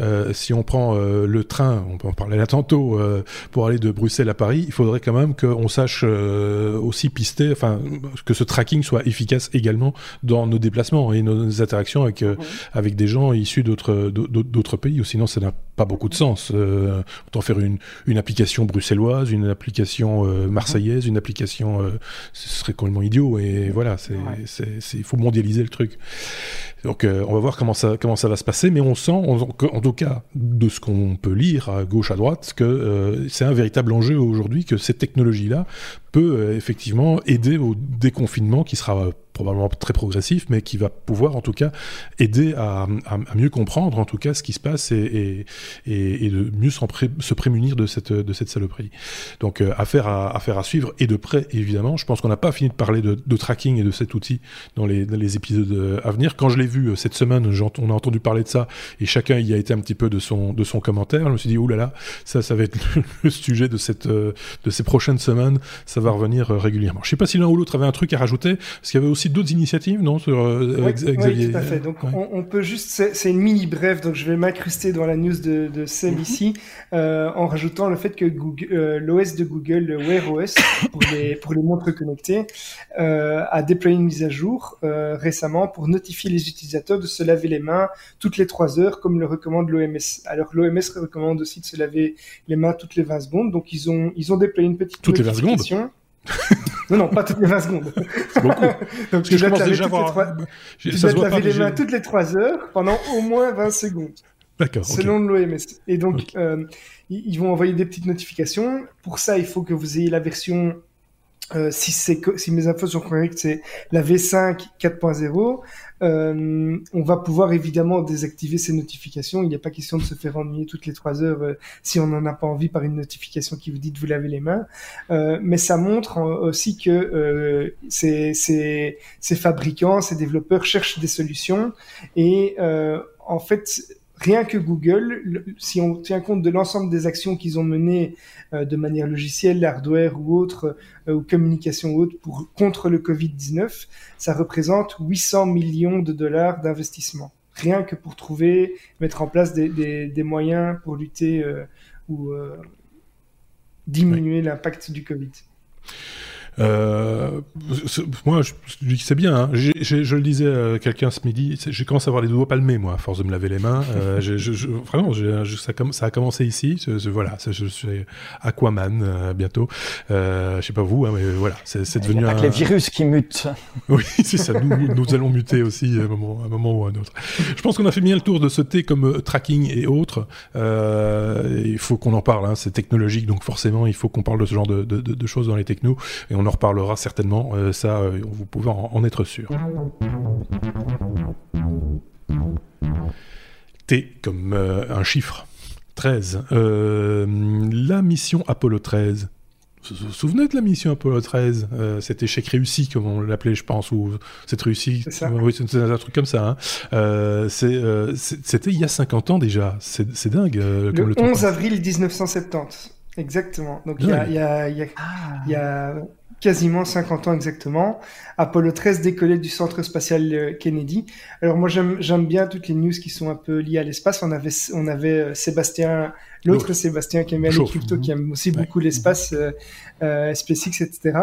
euh, si on prend euh, le train, on peut en parler là tantôt euh, pour aller de Bruxelles à Paris, il faudrait quand même qu'on sache euh, aussi pister, enfin que ce tracking soit efficace également dans nos déplacements et nos interactions avec mhm. avec des gens issus d'autres d'autres pays. Ou sinon, ça n'a pas beaucoup de sens. autant faire une une application bruxelloise, une application marseillaise, une application, ce serait complètement idiot. Et voilà, c'est il faut mondialiser le truc. Donc on va voir comment ça comment ça va se passer, mais on sent en, en tout cas de ce qu'on peut lire à gauche à droite que euh, c'est un véritable enjeu aujourd'hui que cette technologie-là peut euh, effectivement aider au déconfinement qui sera probablement très progressif, mais qui va pouvoir en tout cas aider à, mieux comprendre en tout cas ce qui se passe et, de mieux pré se prémunir de cette, de cette saloperie. Donc euh, affaire, à, affaire à suivre et de près évidemment. Je pense qu'on n'a pas fini de parler de, tracking et de cet outil dans les, épisodes euh, à venir. Quand je l'ai vu euh, cette semaine, on a entendu parler de ça et chacun y a été un petit peu de son, de son commentaire. Je me suis dit, oulala, ça, ça va être <laughs> le, sujet de, cette, de ces prochaines semaines. Va revenir régulièrement. Je sais pas si l'un ou l'autre avait un truc à rajouter, parce qu'il y avait aussi d'autres initiatives, non, sur oui, Oui, tout à fait. Donc on, peut juste, c'est une mini brève, donc je vais m'incruster dans la news de, de Sam mhm. ici, en rajoutant le fait que l'OS de Google, Wear OS, pour les <laughs> pour les montres connectées, a déployé une mise à jour récemment pour notifier les utilisateurs de se laver les mains toutes les 3 heures, comme le recommande l'OMS. Alors l'OMS recommande aussi de se laver les mains toutes les 20 secondes, donc ils ont ils ont déployé une petite toutes les 20 secondes. <laughs> non, non, pas toutes les 20 secondes. C'est beaucoup. <laughs> Donc. Tu dois te laver les mains toutes les 3 heures pendant au moins 20 secondes. D'accord. Selon l'OMS. Et donc, euh, ils vont envoyer des petites notifications. Pour ça, il faut que vous ayez la version euh, si, si mes infos sont correctes, c'est la V5 4.0. Euh, on va pouvoir évidemment désactiver ces notifications. Il n'y a pas question de se faire ennuyer toutes les trois heures euh, si on n'en a pas envie par une notification qui vous dit de vous laver les mains. Euh, mais ça montre aussi que ces, ces, ces, fabricants, ces développeurs cherchent des solutions et en fait rien que Google, si on tient compte de l'ensemble des actions qu'ils ont menées euh, de manière logicielle, hardware ou autre, euh, ou communication ou autre, pour, contre le Covid-19, ça représente 800 millions de dollars d'investissement. Rien que pour trouver, mettre en place des, des, moyens pour lutter euh, ou diminuer l'impact du Covid. Euh, moi, je, je dis que c'est bien. Hein. je le disais à quelqu'un ce midi, j'ai commencé à avoir les doigts palmés, moi, à force de me laver les mains. Euh, <laughs> je, vraiment, ça, ça, a commencé ici. voilà, je, suis Aquaman euh, bientôt. Je sais pas vous, hein, mais voilà, c'est devenu. Il a pas que les virus qui mutent. <laughs> Oui, c'est ça. Nous, nous, allons muter aussi à un moment, un moment ou à un autre. Je pense qu'on a fait bien le tour de ce thé comme tracking et autres. il faut qu'on en parle. Hein, c'est technologique, donc forcément, il faut qu'on parle de ce genre de, de, de, choses dans les technos. Et on on en reparlera certainement, euh, ça, euh, vous pouvez en, être sûr. T comme euh, un chiffre. 13. la mission Apollo 13. Vous vous souvenez de la mission Apollo 13 Cet échec réussi, comme on l'appelait, je pense, ou cette réussite? C'est oui, c'est un truc comme ça. Hein. C'était il y a 50 ans déjà. C'est dingue. le, 11 avril 1970. Exactement. Donc il y a, y a, y a quasiment 50 ans exactement. Apollo 13 décollait du centre spatial euh, Kennedy. Alors moi j'aime bien toutes les news qui sont un peu liées à l'espace. On avait on avait euh, Sébastien L'autre, Sébastien qui aime les cryptos, qui aime aussi beaucoup l'espace, euh, euh, SpaceX, etc.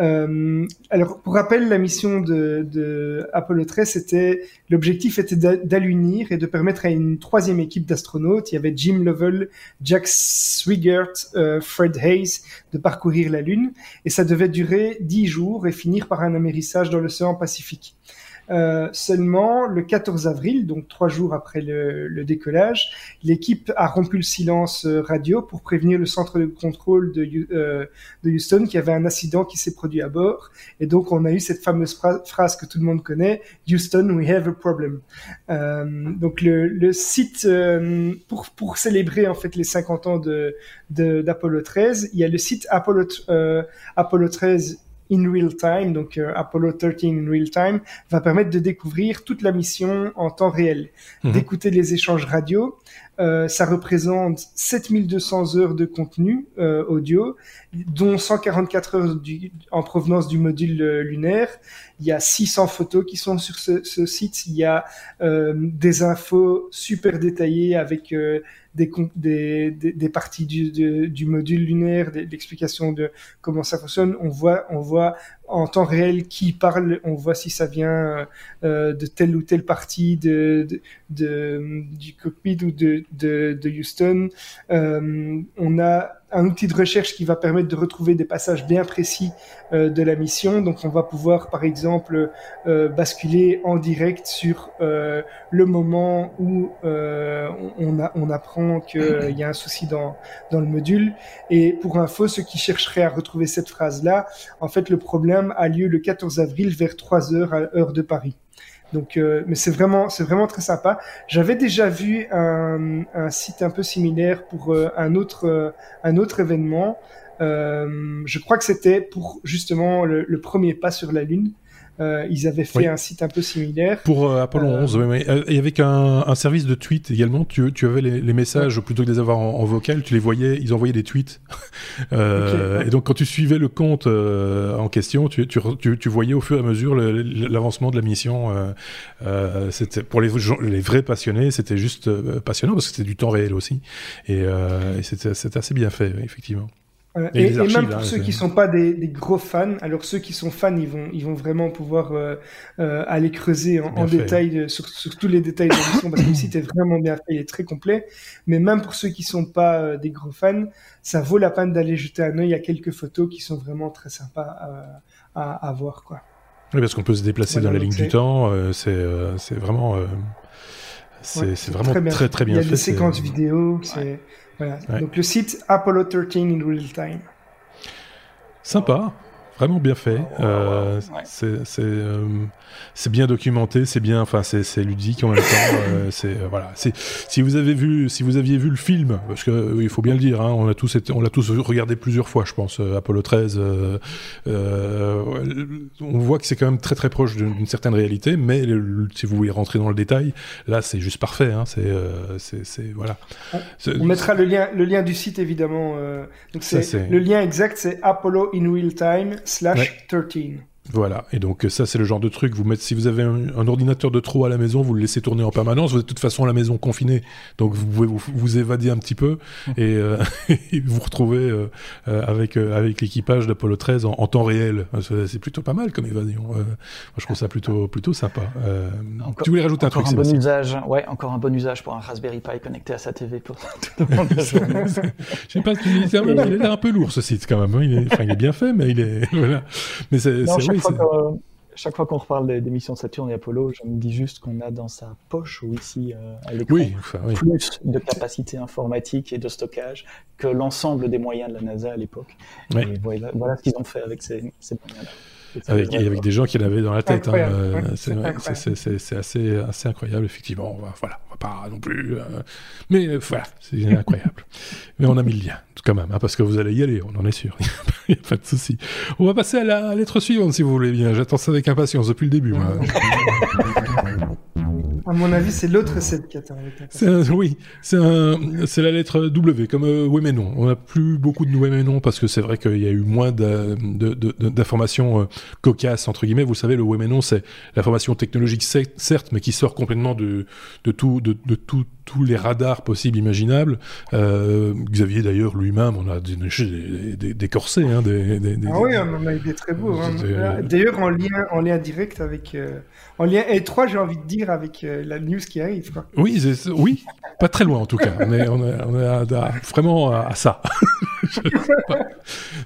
Euh, alors, pour rappel, la mission de, de Apollo 13, c'était l'objectif était d'allunir et de permettre à une troisième équipe d'astronautes, il y avait Jim Lovell, Jack Swigert, euh, Fred Hayes, de parcourir la Lune, et ça devait durer dix jours et finir par un amérissage dans l'océan Pacifique. Euh, seulement, le 14 avril, donc trois jours après le, décollage, l'équipe a rompu le silence euh, radio pour prévenir le centre de contrôle de, euh, de Houston qu'il y avait un accident qui s'est produit à bord. Et donc, on a eu cette fameuse phrase que tout le monde connaît, Houston, we have a problem. donc, le, le site, pour, pour célébrer en fait les 50 ans de d'Apollo 13, il y a le site Apollo, Apollo 13 in real time, donc euh, Apollo 13 in real time, va permettre de découvrir toute la mission en temps réel, mhm. d'écouter les échanges radio. Euh, ça représente 7200 heures de contenu euh, audio, dont 144 heures en provenance du module lunaire. Il y a 600 photos qui sont sur ce, site. Il y a des infos super détaillées avec des, parties du, du module lunaire, l'explication de comment ça fonctionne. On voit, on voit en temps réel qui parle, on voit si ça vient euh, de telle ou telle partie de, de, du cockpit ou de, de, de Houston. Euh, on a un outil de recherche qui va permettre de retrouver des passages bien précis euh, de la mission. Donc on va pouvoir par exemple euh, basculer en direct sur euh, le moment où euh, on, a, on apprend qu'il <clears throat> y a un souci dans, dans le module. Et pour info, ceux qui chercheraient à retrouver cette phrase-là, en fait le problème a lieu le 14 avril vers 3 heures à l'heure de Paris. Donc, euh, mais c'est vraiment, c'est vraiment très sympa. J'avais déjà vu un, site un peu similaire pour euh, un autre, euh, un autre événement. je crois que c'était pour justement le, premier pas sur la Lune. Euh, ils avaient fait un site un peu similaire. Pour euh, Apollo 11, oui, oui. Et avec un, un, service de tweet également, tu, tu avais les, les messages, plutôt que de les avoir en, vocal, tu les voyais, ils envoyaient des tweets. <laughs> euh, Et donc quand tu suivais le compte en question, tu, tu, tu, tu, voyais au fur et à mesure l'avancement de la mission. c'était pour les, les vrais passionnés, c'était juste passionnant parce que c'était du temps réel aussi. Et, et c'était assez bien fait, effectivement. Et, même pour hein, ceux qui sont pas des, des, gros fans, alors ceux qui sont fans, ils vont, ils vont vraiment pouvoir euh, euh, aller creuser en, détail sur, sur, tous les détails de l'émission parce que le site est vraiment bien fait, il est très complet. Mais même pour ceux qui sont pas euh, des gros fans, ça vaut la peine d'aller jeter un œil à quelques photos qui sont vraiment très sympas à, voir, quoi. Oui, parce qu'on peut se déplacer dans la ligne du temps. c'est, c'est vraiment, c'est, vraiment très, très, bien fait. Il y a des séquences vidéo. C'est donc le site Apollo 13 in real time. Sympa, vraiment bien fait. Euh, c'est euh, c'est bien documenté, c'est bien, enfin c'est ludique en même temps. Euh, <laughs> c'est euh, voilà. Si vous avez vu, si vous aviez vu le film, parce que il faut bien le dire, hein, on a tous été, on l'a tous regardé plusieurs fois, je pense. Euh, Apollo 13, on voit que c'est quand même très très proche d'une certaine réalité, mais si vous voulez rentrer dans le détail, là c'est juste parfait. Hein, c'est c'est voilà. On, mettra le lien le lien du site évidemment. donc c'est le lien exact, c'est Apollo in real time slash 13. Voilà, et donc ça c'est le genre de truc, vous mettez, si vous avez un, ordinateur de trop à la maison, vous le laissez tourner en permanence, vous êtes de toute façon à la maison confiné, donc vous pouvez vous, vous évader un petit peu et, euh, <laughs> vous retrouver euh, euh, avec, avec l'équipage d'Apollo 13 en, temps réel. C'est plutôt pas mal comme évasion. moi je trouve ça plutôt, plutôt sympa. Encore, tu voulais rajouter un truc un bon usage, ouais, encore un bon usage pour un Raspberry Pi connecté à sa TV pour tout le <laughs> monde. Je sais pas, il est un peu lourd ce site quand même, hein. il, est, il est bien fait, mais il est... <laughs> Voilà. Mais c'est chaque fois qu'on reparle des, missions Saturne et Apollo, je me dis juste qu'on a dans sa poche ou ici euh, à l'écran plus de capacité informatique et de stockage que l'ensemble des moyens de la NASA à l'époque. Et voilà, voilà, ce qu'ils ont fait avec ces, ces moyens-là. Avec, avec des gens qui l'avaient dans la tête. Hein, c'est assez, assez incroyable, effectivement. On va, voilà, on va pas non plus. Euh, mais euh, voilà, c'est incroyable. <laughs> mais on a mis le lien, quand même, hein, parce que vous allez y aller, on en est sûr. <laughs> Il n'y a pas de souci. On va passer à la lettre suivante, si vous voulez bien. J'attends ça avec impatience depuis le début. Moi. <laughs> À mon avis, c'est l'autre 7 qui attend. Oui, c'est la lettre W, comme euh, oui mais non. On n'a plus beaucoup de oui mais non parce que c'est vrai qu'il y a eu moins d'informations euh, cocasses, entre guillemets. Vous savez, le oui mais non, c'est l'information technologique, certes, mais qui sort complètement de, de tout, de, de tout tous les radars possibles, imaginables. Euh, Xavier, d'ailleurs, lui-même, on a des, des, des, corsets. Hein, ah oui, on en a eu des très beaux. Hein. D'ailleurs, en lien, en lien direct avec... Euh, en lien étroit, j'ai envie de dire, avec euh, la news qui arrive. Quoi. Oui, oui, pas très loin en tout cas. On est, on est, on est vraiment à, ça. <laughs>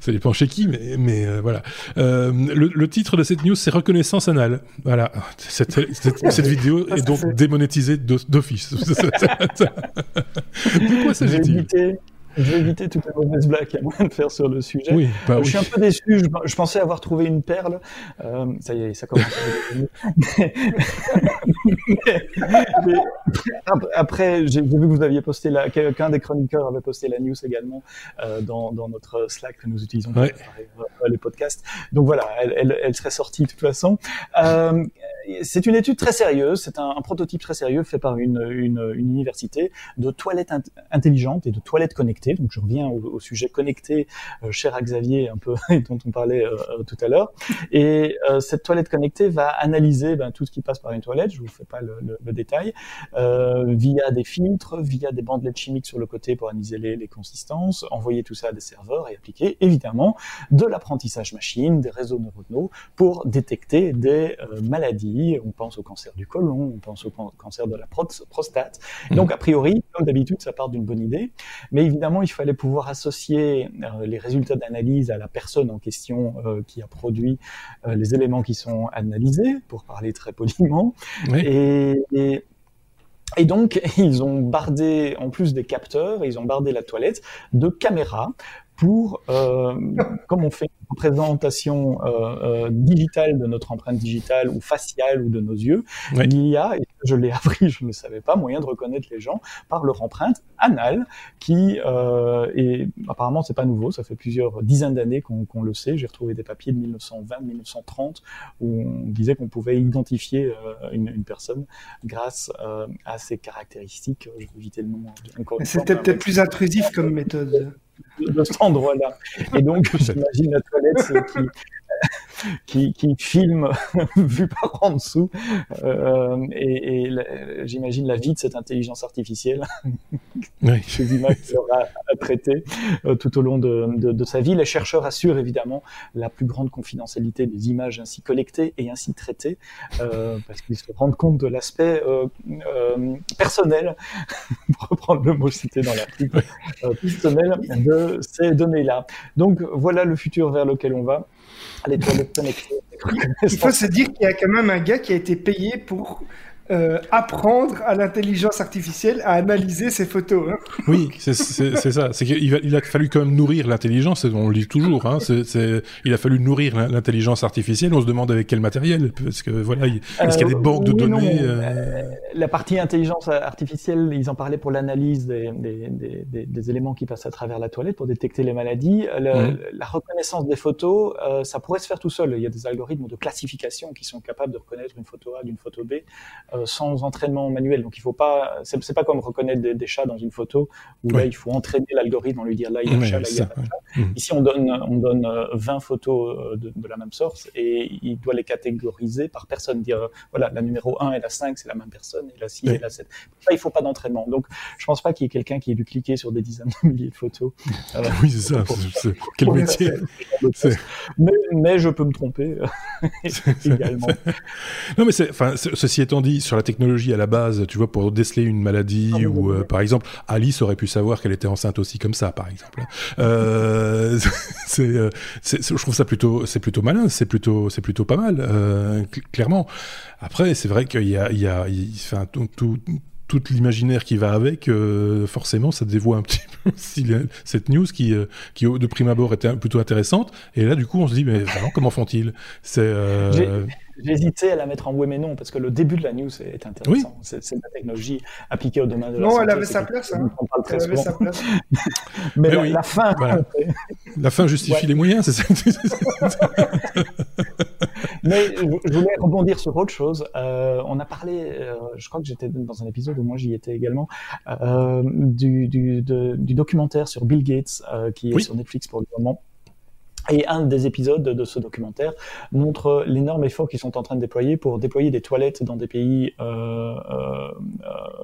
ça dépend chez qui, mais, mais euh, voilà. Euh, le, le, titre de cette news, c'est Reconnaissance anale. Voilà. Cette, cette, cette vidéo est donc démonétisée d'office. <laughs> <laughs> de quoi s'agit-il? Je vais éviter toute la mauvaise blague qu'il y a moyen de faire sur le sujet. Oui, bah je suis un peu déçu. Je, je, pensais avoir trouvé une perle. Euh, ça y est, ça commence. <laughs> mais, après, j'ai vu que vous aviez posté la, quelqu'un des chroniqueurs avait posté la news également euh, dans, dans, notre Slack que nous utilisons pour préparer euh, les podcasts. Donc voilà, elle, elle, elle, serait sortie de toute façon. Euh, c'est une étude très sérieuse. C'est un, un, prototype très sérieux fait par une, une, une université de toilettes intelligentes et de toilettes connectées donc je reviens au, sujet connecté, euh, cher à Xavier, un peu <laughs> dont on parlait euh, euh, tout à l'heure. Et cette toilette connectée va analyser ben, tout ce qui passe par une toilette. Je vous fais pas le, le, détail via des filtres, via des bandelettes chimiques sur le côté pour analyser les, les consistances, envoyer tout ça à des serveurs et appliquer évidemment de l'apprentissage machine, des réseaux neuronaux pour détecter des maladies. On pense au cancer du côlon, on pense au cancer de la prostate. Mmh. Donc a priori, comme d'habitude, ça part d'une bonne idée, mais évidemment il fallait pouvoir associer euh, les résultats d'analyse à la personne en question euh, qui a produit euh, les éléments qui sont analysés, pour parler très poliment. Et, et, et donc, <laughs> ils ont bardé, en plus des capteurs, ils ont bardé la toilette de caméras pour, comme on fait représentation euh, euh, digitale de notre empreinte digitale ou faciale ou de nos yeux, il y a, et je l'ai <laughs> appris, je ne le savais pas, moyen de reconnaître les gens par leur empreinte anale, qui euh, est apparemment c'est pas nouveau, ça fait plusieurs dizaines d'années qu'on le sait. J'ai retrouvé des papiers de 1920-1930 où on disait qu'on pouvait identifier euh, une, une, personne grâce euh, à ses caractéristiques. Je vais éviter le nom. C'était peut-être plus intrusif comme méthode de cet endroit-là. Et donc, <laughs> j'imagine la toilette qui, <laughs> qui, qui filme <laughs> vu par en dessous. Euh, et, et j'imagine la vie de cette intelligence artificielle oui. <laughs> ces images sera traiter euh, tout au long de, de, de, sa vie. Les chercheurs assurent évidemment la plus grande confidentialité des images ainsi collectées et ainsi traitées, euh, parce qu'ils se rendent compte de l'aspect personnel, pour reprendre le mot cité dans l'article, euh, personnel de ces données-là. Donc voilà le futur vers lequel on va. Il faut se dire qu'il y a quand même un gars qui a été payé pour euh, apprendre à l'intelligence artificielle à analyser ces photos. Hein. Oui, c'est ça. C'est qu'il il a fallu quand même nourrir l'intelligence, on le dit toujours. Hein, il a fallu nourrir l'intelligence artificielle. On se demande avec quel matériel, parce que voilà, est-ce qu'il y a des banques de euh, données euh... La partie intelligence artificielle, ils en parlaient pour l'analyse des, des, des, des, éléments qui passent à travers la toilette pour détecter les maladies. Mmh. La reconnaissance des photos, euh, ça pourrait se faire tout seul. Il y a des algorithmes de classification qui sont capables de reconnaître une photo A d'une photo B euh, sans entraînement manuel. Donc il faut pas, c'est pas comme reconnaître des, chats dans une photo où là il faut entraîner l'algorithme en lui dire là il y a un chat, là il y a un chat. Mmh. Ici on donne on donne 20 euh, photos euh, de, de, la même sorte et il doit les catégoriser par personne, dire voilà la numéro 1 et la 5 c'est la même personne et la 6 et la 7. Ça il faut pas d'entraînement. Donc je pense pas qu'il y ait quelqu'un qui ait dû cliquer sur des dizaines de milliers de photos. <laughs> oui c'est ça. Quel métier. Mais, mais, je peux me tromper <laughs> <laughs> également. non mais c'est enfin ceci étant dit sur la technologie à la base, tu vois, pour déceler une maladie ah, ou euh, par exemple, Alice aurait pu savoir qu'elle était enceinte aussi comme ça, par exemple. Euh, <laughs> euh, c'est, je trouve ça plutôt, c'est plutôt malin, c'est plutôt, c'est plutôt pas mal, euh, clairement. Après, c'est vrai qu'il y a, il y a, il, enfin, tout, tout tout l'imaginaire qui va avec, euh, forcément, ça dévoie un petit <laughs> peu aussi cette news qui, euh, qui de prime abord était plutôt intéressante. Et là, du coup, on se dit, mais vraiment, comment font-ils? C'est euh... Hésité à la mettre en oui mais non, parce que le début de la news est intéressant. C'est la technologie appliquée au domaine de la non, santé. Non, elle avait sa place. Hein. On parle très elle souvent. Sa place. <laughs> mais, mais la, oui. la, fin... Voilà. la fin justifie ouais. les moyens, c'est ça <laughs> Mais je voulais rebondir sur autre chose. Euh, on a parlé, euh, je crois que j'étais dans un épisode où moi j'y étais également, euh, du, du, de, du, documentaire sur Bill Gates euh, qui est oui. sur Netflix pour le moment. Et un des épisodes de ce documentaire montre l'énorme effort qu'ils sont en train de déployer pour déployer des toilettes dans des pays euh, euh,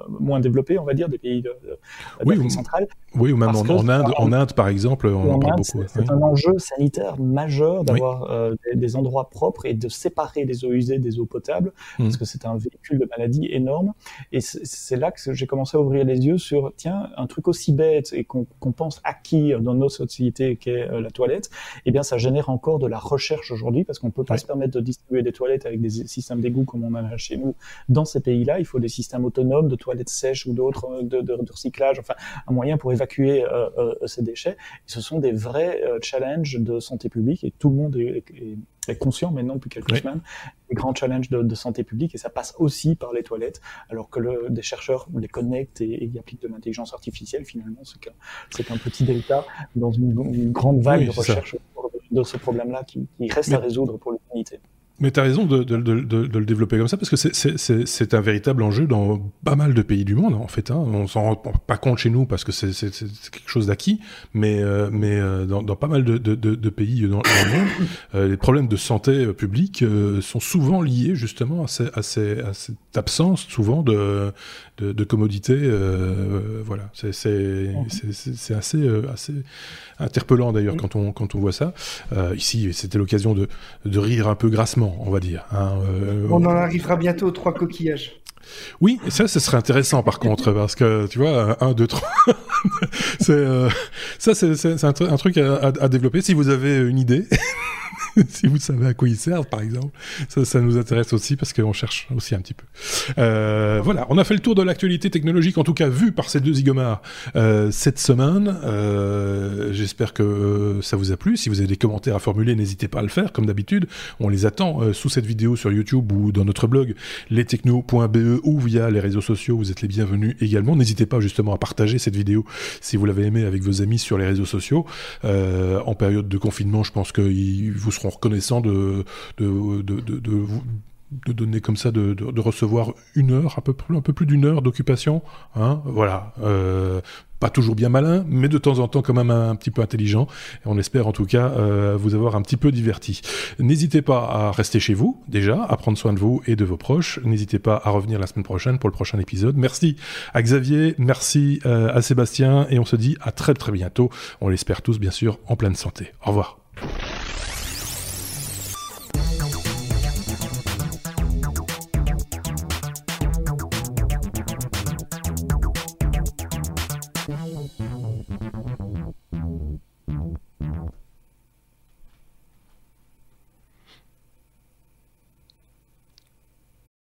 moins développés, on va dire, des pays de, de oui, centrale. Oui, ou même en, en, Inde, en Inde, par exemple, on en, parle Inde, beaucoup. C'est oui. un enjeu sanitaire majeur d'avoir oui. euh, des, des, endroits propres et de séparer les eaux usées des eaux potables, mmh. parce que c'est un véhicule de maladie énorme. Et c'est là que j'ai commencé à ouvrir les yeux sur, tiens, un truc aussi bête et qu'on qu pense acquis dans nos sociétés qu'est euh, la toilette, eh bien, ça génère encore de la recherche aujourd'hui parce qu'on peut pas ouais. se permettre de distribuer des toilettes avec des systèmes d'égout comme on en a chez nous dans ces pays-là. Il faut des systèmes autonomes de toilettes sèches ou d'autres de, de, de, recyclage, enfin, un moyen pour évacuer euh, euh, ces déchets. Et ce sont des vrais euh, challenges de santé publique et tout le monde est, est, est conscient maintenant depuis quelques oui. semaines des grands challenges de, de, santé publique et ça passe aussi par les toilettes alors que le, des chercheurs les connectent et, et y appliquent de l'intelligence artificielle finalement c'est qu'un qu petit delta dans une, une grande vague oui, de recherche de ce problème-là qui, qui, reste Mais... à résoudre pour l'humanité. Mais tu as raison de, de, de, de, le développer comme ça, parce que c'est un véritable enjeu dans pas mal de pays du monde, en fait. Hein. On s'en rend pas compte chez nous, parce que c'est quelque chose d'acquis, mais, euh, mais euh, dans, dans, pas mal de, de pays dans, dans, le monde, euh, les problèmes de santé publique euh, sont souvent liés justement à, ces, à, ces, à cette absence, souvent, de, de, commodité. Euh, voilà, c'est assez, assez interpellant d'ailleurs quand, on, quand on voit ça. ici, c'était l'occasion de, de rire un peu grassement on va dire. Hein, euh, on en arrivera bientôt aux trois coquillages. Oui, ça, ce serait intéressant par contre, parce que tu vois, un, deux, trois, <laughs> c'est ça, c'est un, truc à, développer. Si vous avez une idée, <laughs> si vous savez à quoi ils servent, par exemple. Ça, nous intéresse aussi parce qu'on cherche aussi un petit peu. Euh, voilà, on a fait le tour de l'actualité technologique, en tout cas vue par ces deux zigomars euh, cette semaine. Euh, J'espère que ça vous a plu. Si vous avez des commentaires à formuler, n'hésitez pas à le faire, comme d'habitude. On les attend sous cette vidéo sur YouTube ou dans notre blog lestechno.be ou via les réseaux sociaux. Vous êtes les bienvenus également. N'hésitez pas justement à partager cette vidéo si vous l'avez aimée avec vos amis sur les réseaux sociaux. Euh, en période de confinement, je pense qu'ils vous seront reconnaissants de, de, de, de, de donner comme ça, de, de, recevoir une heure, un peu, un peu plus d'une heure d'occupation. Hein, voilà. Euh, pas toujours bien malin, mais de temps en temps quand même un, petit peu intelligent. On espère en tout cas euh, vous avoir un petit peu diverti. N'hésitez pas à rester chez vous déjà, à prendre soin de vous et de vos proches. N'hésitez pas à revenir la semaine prochaine pour le prochain épisode. Merci à Xavier, merci euh, à Sébastien et on se dit à très très bientôt. On l'espère tous bien sûr en pleine santé. Au revoir.